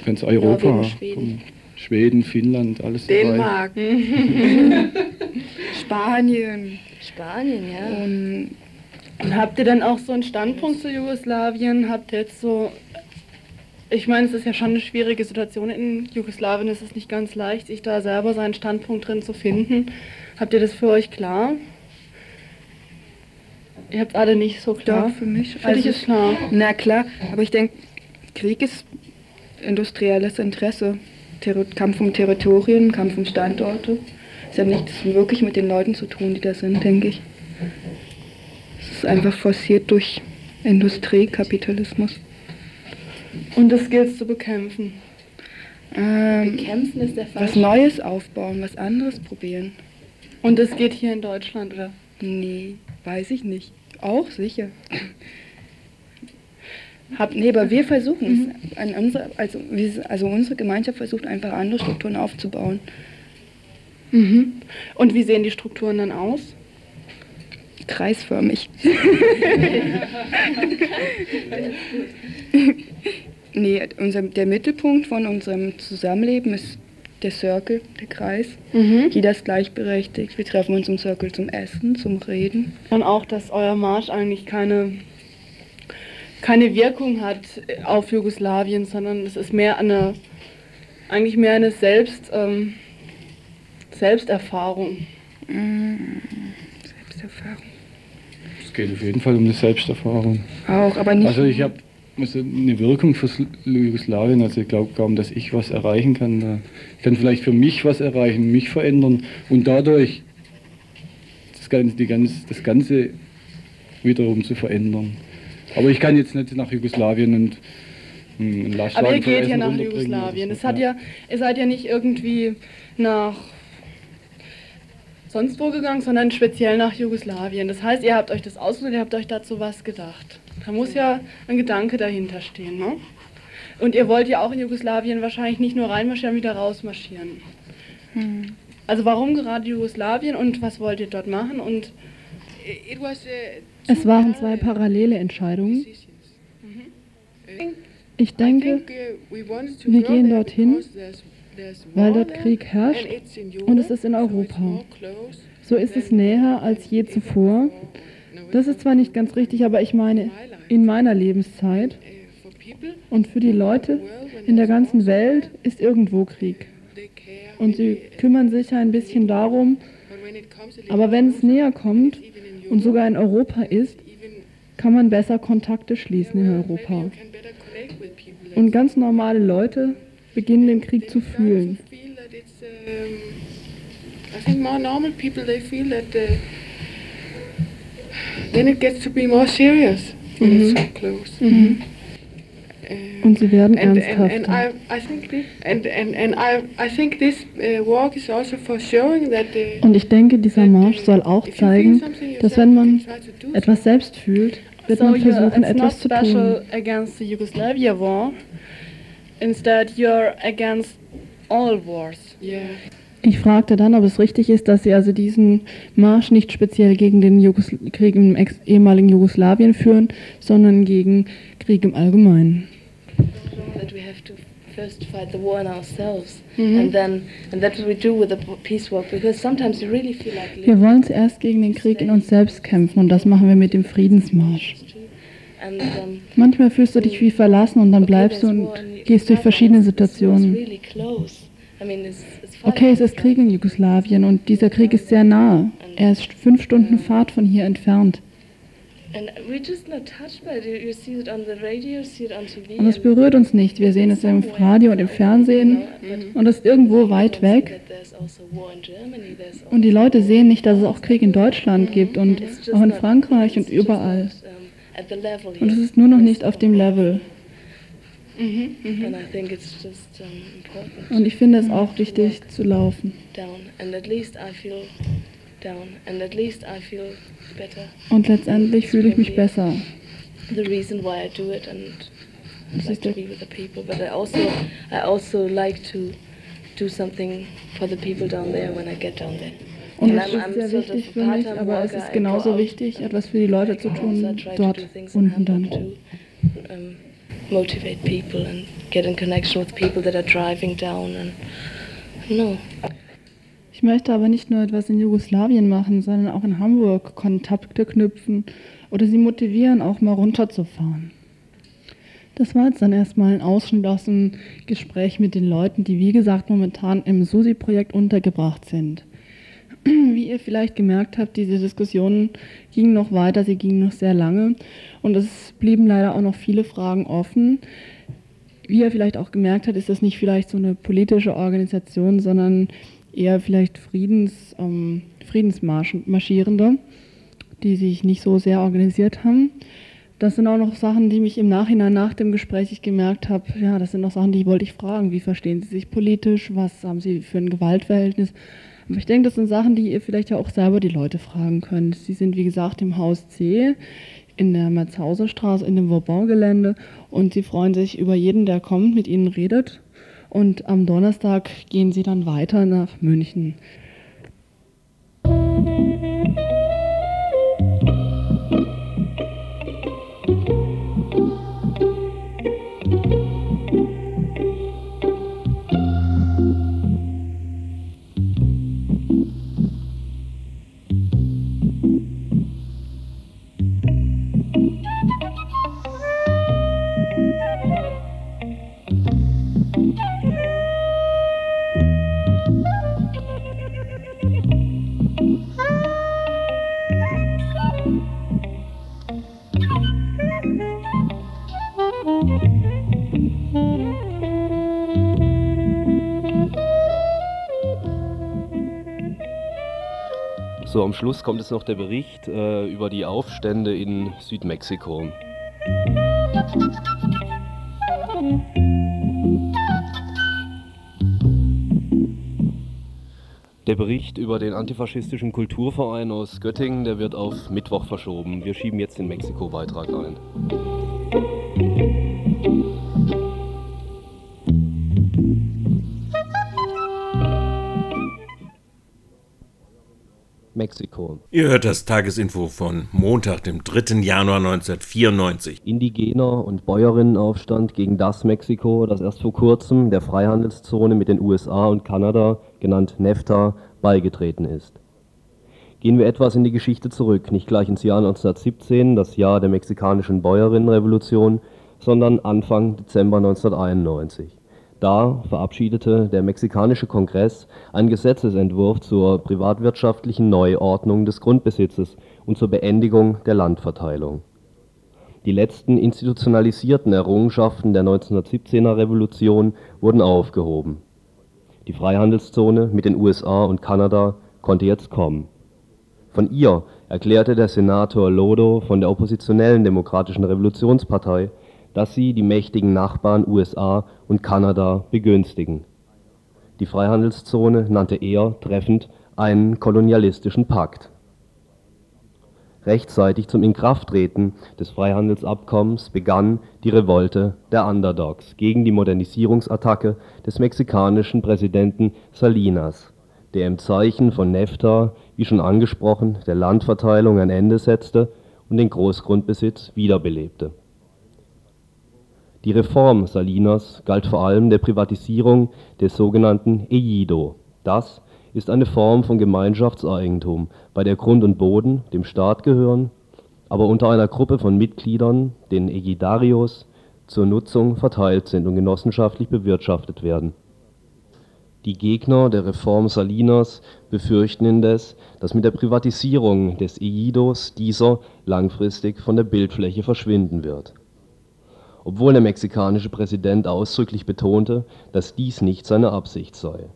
ganz Europa. Norwegen, Schweden. Schweden, Finnland, alles Dänemark. Spanien. Spanien, ja. Und, und, habt ihr dann auch so einen Standpunkt zu Jugoslawien? Habt ihr jetzt so. Ich meine, es ist ja schon eine schwierige Situation in Jugoslawien. Es ist nicht ganz leicht, sich da selber seinen Standpunkt drin zu finden. Habt ihr das für euch klar? Ihr habt alle nicht so klar. Doch, für mich. Für also, dich ist klar. Na klar, aber ich denke, Krieg ist industrielles Interesse. Ter Kampf um Territorien, Kampf um Standorte. Es hat nichts wirklich mit den Leuten zu tun, die da sind, denke ich. Ist einfach forciert durch Industrie, Kapitalismus. Und das gilt es zu bekämpfen. Ähm, bekämpfen ist der Fall. Was Neues aufbauen, was anderes probieren. Und das geht hier in Deutschland, oder? Nee, weiß ich nicht. Auch sicher. Hab, nee, aber wir versuchen es. Mhm. Unsere, also, also unsere Gemeinschaft versucht einfach andere Strukturen aufzubauen. Mhm. Und wie sehen die Strukturen dann aus? Kreisförmig. nee, unser, der Mittelpunkt von unserem Zusammenleben ist der Circle, der Kreis. Mhm. Jeder ist gleichberechtigt. Wir treffen uns im Circle zum Essen, zum Reden. Und auch, dass euer Marsch eigentlich keine keine Wirkung hat auf Jugoslawien, sondern es ist mehr eine, eigentlich mehr eine Selbst, ähm, Selbsterfahrung. Es geht auf jeden Fall um eine Selbsterfahrung. Auch, aber nicht. Also ich habe also eine Wirkung für Jugoslawien, also ich glaube kaum, dass ich was erreichen kann. Ich kann vielleicht für mich was erreichen, mich verändern und dadurch das Ganze, die ganze, das Ganze wiederum zu verändern. Aber ich kann jetzt nicht nach Jugoslawien und einen Lastwagen Aber ihr geht ja nach Jugoslawien. Es hat ja, ihr seid ja nicht irgendwie nach sonst wo gegangen, sondern speziell nach Jugoslawien. Das heißt, ihr habt euch das ausgesucht, ihr habt euch dazu was gedacht. Da muss ja ein Gedanke dahinter stehen. Ne? Und ihr wollt ja auch in Jugoslawien wahrscheinlich nicht nur reinmarschieren, wieder rausmarschieren. Hm. Also warum gerade Jugoslawien und was wollt ihr dort machen? Und it was, uh, es waren zwei parallele Entscheidungen. Ich denke, wir gehen dorthin, weil dort Krieg herrscht und es ist in Europa. So ist es näher als je zuvor. Das ist zwar nicht ganz richtig, aber ich meine in meiner Lebenszeit und für die Leute in der ganzen Welt ist irgendwo Krieg. Und sie kümmern sich ein bisschen darum, aber wenn es näher kommt und sogar in Europa ist, kann man besser Kontakte schließen in Europa. Und ganz normale Leute beginnen den Krieg zu fühlen. I think more normal people they feel that uh, then it gets to be more serious when mhm. it's so close. Mhm. Uh, Und sie werden and, ernsthaft. And, and, I, I think this, and, and, and I, I think this uh, walk is also for showing that uh, Und ich denke, dieser Marsch soll auch zeigen, dass wenn man etwas selbst fühlt, wird so man versuchen, etwas zu tun. against the Yugoslavia war. Instead, you're against all wars. Yeah. Ich fragte dann, ob es richtig ist, dass Sie also diesen Marsch nicht speziell gegen den Jugosl Krieg im ehemaligen Jugoslawien führen, sondern gegen Krieg im Allgemeinen. first fight the war in ourselves mhm. and then and that's what we do with the peace walk because sometimes you really feel like wir wollen zuerst gegen den Krieg in uns selbst kämpfen und das machen wir mit dem Friedensmarsch manchmal fühlst du dich wie verlassen und dann bleibst du und gehst durch verschiedene Situationen Okay, es ist Krieg in Jugoslawien und dieser Krieg ist sehr nahe. Er ist fünf Stunden Fahrt von hier entfernt. Und es berührt uns nicht. Wir sehen es im Radio und im Fernsehen und es ist irgendwo weit weg. Also und die Leute sehen nicht, dass es auch Krieg in Deutschland gibt und auch in Frankreich und überall. Und es ist nur noch nicht auf dem Level. Mhm, mhm. Und ich finde es auch wichtig zu laufen. Und letztendlich fühle ich mich besser. The reason why I do it Und es ist sehr wichtig für mich, aber es ist genauso wichtig, etwas für die Leute zu tun, dort unten dann motivate people and get in connection with people that are driving down and no. Ich möchte aber nicht nur etwas in Jugoslawien machen, sondern auch in Hamburg Kontakte knüpfen oder sie motivieren, auch mal runterzufahren. Das war jetzt dann erstmal ein Ausschnitt aus dem Gespräch mit den Leuten, die wie gesagt momentan im SUSI-Projekt untergebracht sind. Wie ihr vielleicht gemerkt habt, diese Diskussionen gingen noch weiter, sie gingen noch sehr lange und es blieben leider auch noch viele Fragen offen. Wie ihr vielleicht auch gemerkt habt, ist das nicht vielleicht so eine politische Organisation, sondern eher vielleicht Friedens, ähm, Friedensmarschierende, die sich nicht so sehr organisiert haben. Das sind auch noch Sachen, die mich im Nachhinein nach dem Gespräch ich gemerkt habe, ja, das sind noch Sachen, die wollte ich fragen. Wie verstehen Sie sich politisch? Was haben Sie für ein Gewaltverhältnis? Aber ich denke, das sind Sachen, die ihr vielleicht ja auch selber die Leute fragen könnt. Sie sind, wie gesagt, im Haus C in der Merzhauserstraße in dem Vauban-Gelände und sie freuen sich über jeden, der kommt, mit ihnen redet. Und am Donnerstag gehen sie dann weiter nach München. So, am Schluss kommt jetzt noch der Bericht äh, über die Aufstände in Südmexiko. Der Bericht über den antifaschistischen Kulturverein aus Göttingen, der wird auf Mittwoch verschoben. Wir schieben jetzt den Mexiko-Beitrag ein. Mexiko. Ihr hört das Tagesinfo von Montag, dem 3. Januar 1994. Indigener- und Bäuerinnenaufstand gegen das Mexiko, das erst vor kurzem der Freihandelszone mit den USA und Kanada, genannt NEFTA, beigetreten ist. Gehen wir etwas in die Geschichte zurück, nicht gleich ins Jahr 1917, das Jahr der mexikanischen Bäuerinnenrevolution, sondern Anfang Dezember 1991. Da verabschiedete der mexikanische Kongress einen Gesetzesentwurf zur privatwirtschaftlichen Neuordnung des Grundbesitzes und zur Beendigung der Landverteilung. Die letzten institutionalisierten Errungenschaften der 1917er Revolution wurden aufgehoben. Die Freihandelszone mit den USA und Kanada konnte jetzt kommen. Von ihr erklärte der Senator Lodo von der oppositionellen Demokratischen Revolutionspartei dass sie die mächtigen Nachbarn USA und Kanada begünstigen. Die Freihandelszone nannte er treffend einen kolonialistischen Pakt. Rechtzeitig zum Inkrafttreten des Freihandelsabkommens begann die Revolte der Underdogs gegen die Modernisierungsattacke des mexikanischen Präsidenten Salinas, der im Zeichen von NEFTA, wie schon angesprochen, der Landverteilung ein Ende setzte und den Großgrundbesitz wiederbelebte die Reform Salinas galt vor allem der Privatisierung des sogenannten Ejido. Das ist eine Form von Gemeinschaftseigentum, bei der Grund und Boden dem Staat gehören, aber unter einer Gruppe von Mitgliedern, den Ejidarios, zur Nutzung verteilt sind und genossenschaftlich bewirtschaftet werden. Die Gegner der Reform Salinas befürchten indes, dass mit der Privatisierung des Ejidos dieser langfristig von der Bildfläche verschwinden wird obwohl der mexikanische Präsident ausdrücklich betonte, dass dies nicht seine Absicht sei.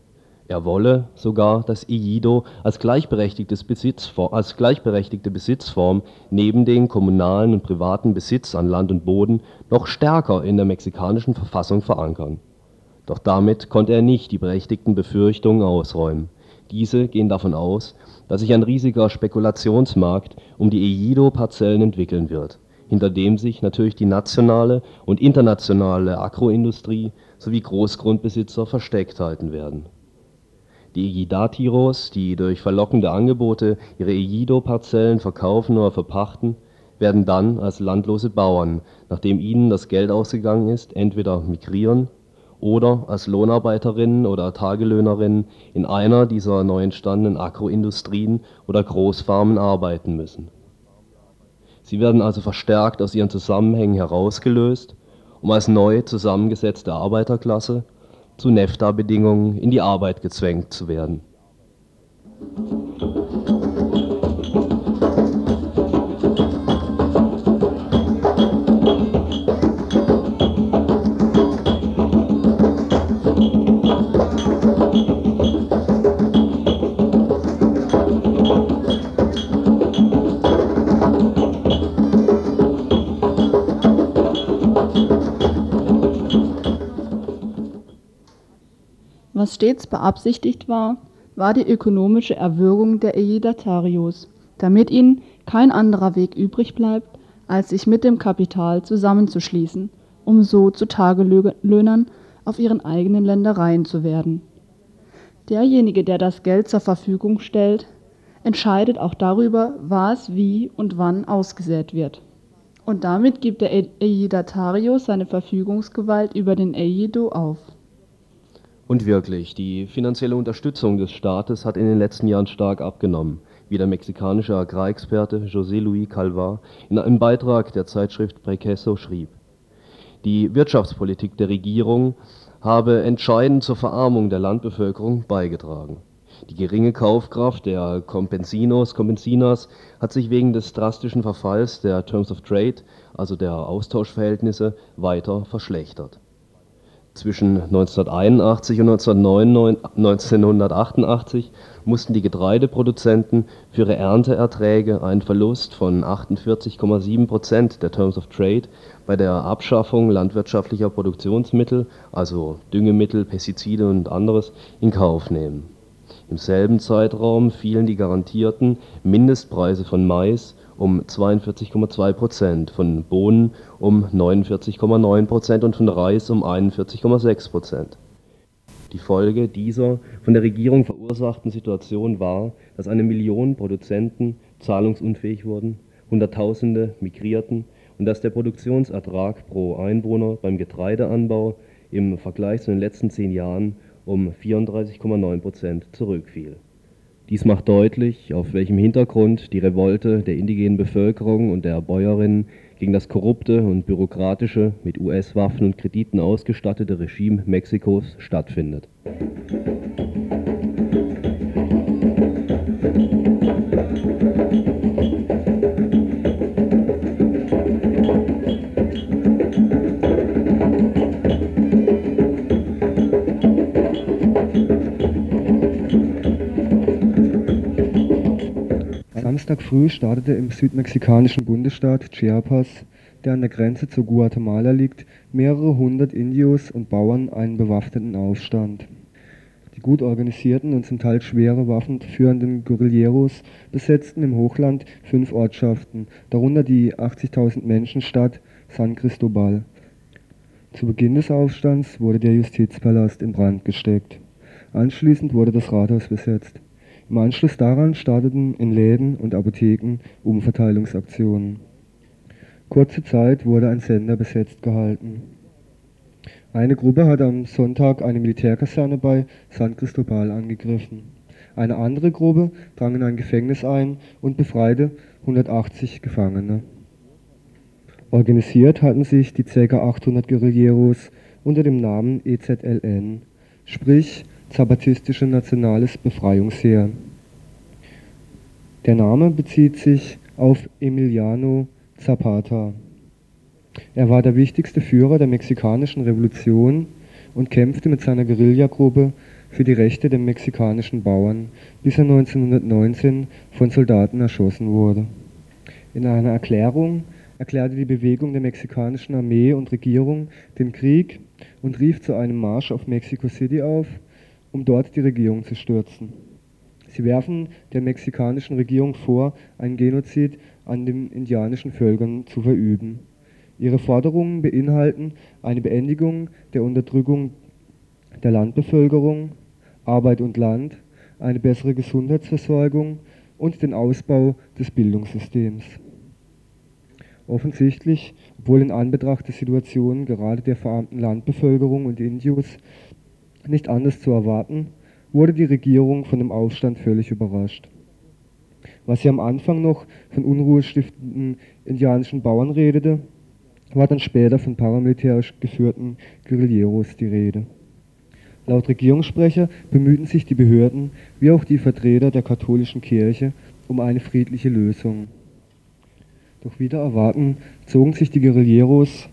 Er wolle sogar, dass Ejido als gleichberechtigte Besitzform neben dem kommunalen und privaten Besitz an Land und Boden noch stärker in der mexikanischen Verfassung verankern. Doch damit konnte er nicht die berechtigten Befürchtungen ausräumen. Diese gehen davon aus, dass sich ein riesiger Spekulationsmarkt um die Ejido-Parzellen entwickeln wird hinter dem sich natürlich die nationale und internationale Agroindustrie sowie Großgrundbesitzer versteckt halten werden. Die Ejidatiros, die durch verlockende Angebote ihre Ejido-Parzellen verkaufen oder verpachten, werden dann als landlose Bauern, nachdem ihnen das Geld ausgegangen ist, entweder migrieren oder als Lohnarbeiterinnen oder Tagelöhnerinnen in einer dieser neu entstandenen Agroindustrien oder Großfarmen arbeiten müssen Sie werden also verstärkt aus ihren Zusammenhängen herausgelöst, um als neu zusammengesetzte Arbeiterklasse zu NEFTA-Bedingungen in die Arbeit gezwängt zu werden stets beabsichtigt war, war die ökonomische Erwürgung der Ejidatarios, damit ihnen kein anderer Weg übrig bleibt, als sich mit dem Kapital zusammenzuschließen, um so zu Tagelöhnern auf ihren eigenen Ländereien zu werden. Derjenige, der das Geld zur Verfügung stellt, entscheidet auch darüber, was, wie und wann ausgesät wird. Und damit gibt der Ejidatario seine Verfügungsgewalt über den Ejido auf und wirklich, die finanzielle Unterstützung des Staates hat in den letzten Jahren stark abgenommen, wie der mexikanische Agrarexperte José Luis Calvar in einem Beitrag der Zeitschrift Prequeso schrieb. Die Wirtschaftspolitik der Regierung habe entscheidend zur Verarmung der Landbevölkerung beigetragen. Die geringe Kaufkraft der Compensinos, Compensinas hat sich wegen des drastischen Verfalls der Terms of Trade, also der Austauschverhältnisse, weiter verschlechtert zwischen 1981 und 1988 mussten die Getreideproduzenten für ihre Ernteerträge einen Verlust von 48,7 Prozent der Terms of Trade bei der Abschaffung landwirtschaftlicher Produktionsmittel (also Düngemittel, Pestizide und anderes) in Kauf nehmen. Im selben Zeitraum fielen die garantierten Mindestpreise von Mais um 42,2 Prozent, von Bohnen um 49,9 Prozent und von Reis um 41,6 Prozent. Die Folge dieser von der Regierung verursachten Situation war, dass eine Million Produzenten zahlungsunfähig wurden, Hunderttausende migrierten und dass der Produktionsertrag pro Einwohner beim Getreideanbau im Vergleich zu den letzten zehn Jahren um 34,9 Prozent zurückfiel Dies macht deutlich, auf welchem Hintergrund die Revolte der indigenen Bevölkerung und der Bäuerinnen gegen das korrupte und bürokratische, mit US-Waffen und Krediten ausgestattete Regime Mexikos stattfindet. Samstag früh startete im südmexikanischen Bundesstaat Chiapas, der an der Grenze zu Guatemala liegt, mehrere hundert Indios und Bauern einen bewaffneten Aufstand. Die gut organisierten und zum Teil schwere Waffen führenden Guerilleros besetzten im Hochland fünf Ortschaften, darunter die 80.000 Menschenstadt San Cristobal. Zu Beginn des Aufstands wurde der Justizpalast in Brand gesteckt. Anschließend wurde das Rathaus besetzt im Anschluss daran starteten in Läden und Apotheken Umverteilungsaktionen. Kurze Zeit wurde ein Sender besetzt gehalten. Eine Gruppe hat am Sonntag eine Militärkaserne bei San Cristobal angegriffen. Eine andere Gruppe drang in ein Gefängnis ein und befreite 180 Gefangene. Organisiert hatten sich die ca. 800 Guerilleros unter dem Namen EZLN, sprich Zapatistische Nationales Befreiungsheer. Der Name bezieht sich auf Emiliano Zapata. Er war der wichtigste Führer der mexikanischen Revolution und kämpfte mit seiner Guerillagruppe für die Rechte der mexikanischen Bauern, bis er 1919 von Soldaten erschossen wurde. In einer Erklärung erklärte die Bewegung der mexikanischen Armee und Regierung den Krieg und rief zu einem Marsch auf Mexico City auf, um dort die Regierung zu stürzen. Sie werfen der mexikanischen Regierung vor, einen Genozid an den indianischen Völkern zu verüben. Ihre Forderungen beinhalten eine Beendigung der Unterdrückung der Landbevölkerung, Arbeit und Land, eine bessere Gesundheitsversorgung und den Ausbau des Bildungssystems. Offensichtlich, obwohl in Anbetracht der Situation gerade der verarmten Landbevölkerung und Indios nicht anders zu erwarten, wurde die Regierung von dem Aufstand völlig überrascht. Was sie am Anfang noch von unruhestiftenden indianischen Bauern redete, war dann später von paramilitärisch geführten Guerilleros die Rede. Laut Regierungssprecher bemühten sich die Behörden wie auch die Vertreter der katholischen Kirche um eine friedliche Lösung. Doch wieder erwarten zogen sich die Guerilleros,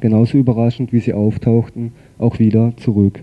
genauso überraschend wie sie auftauchten, auch wieder zurück.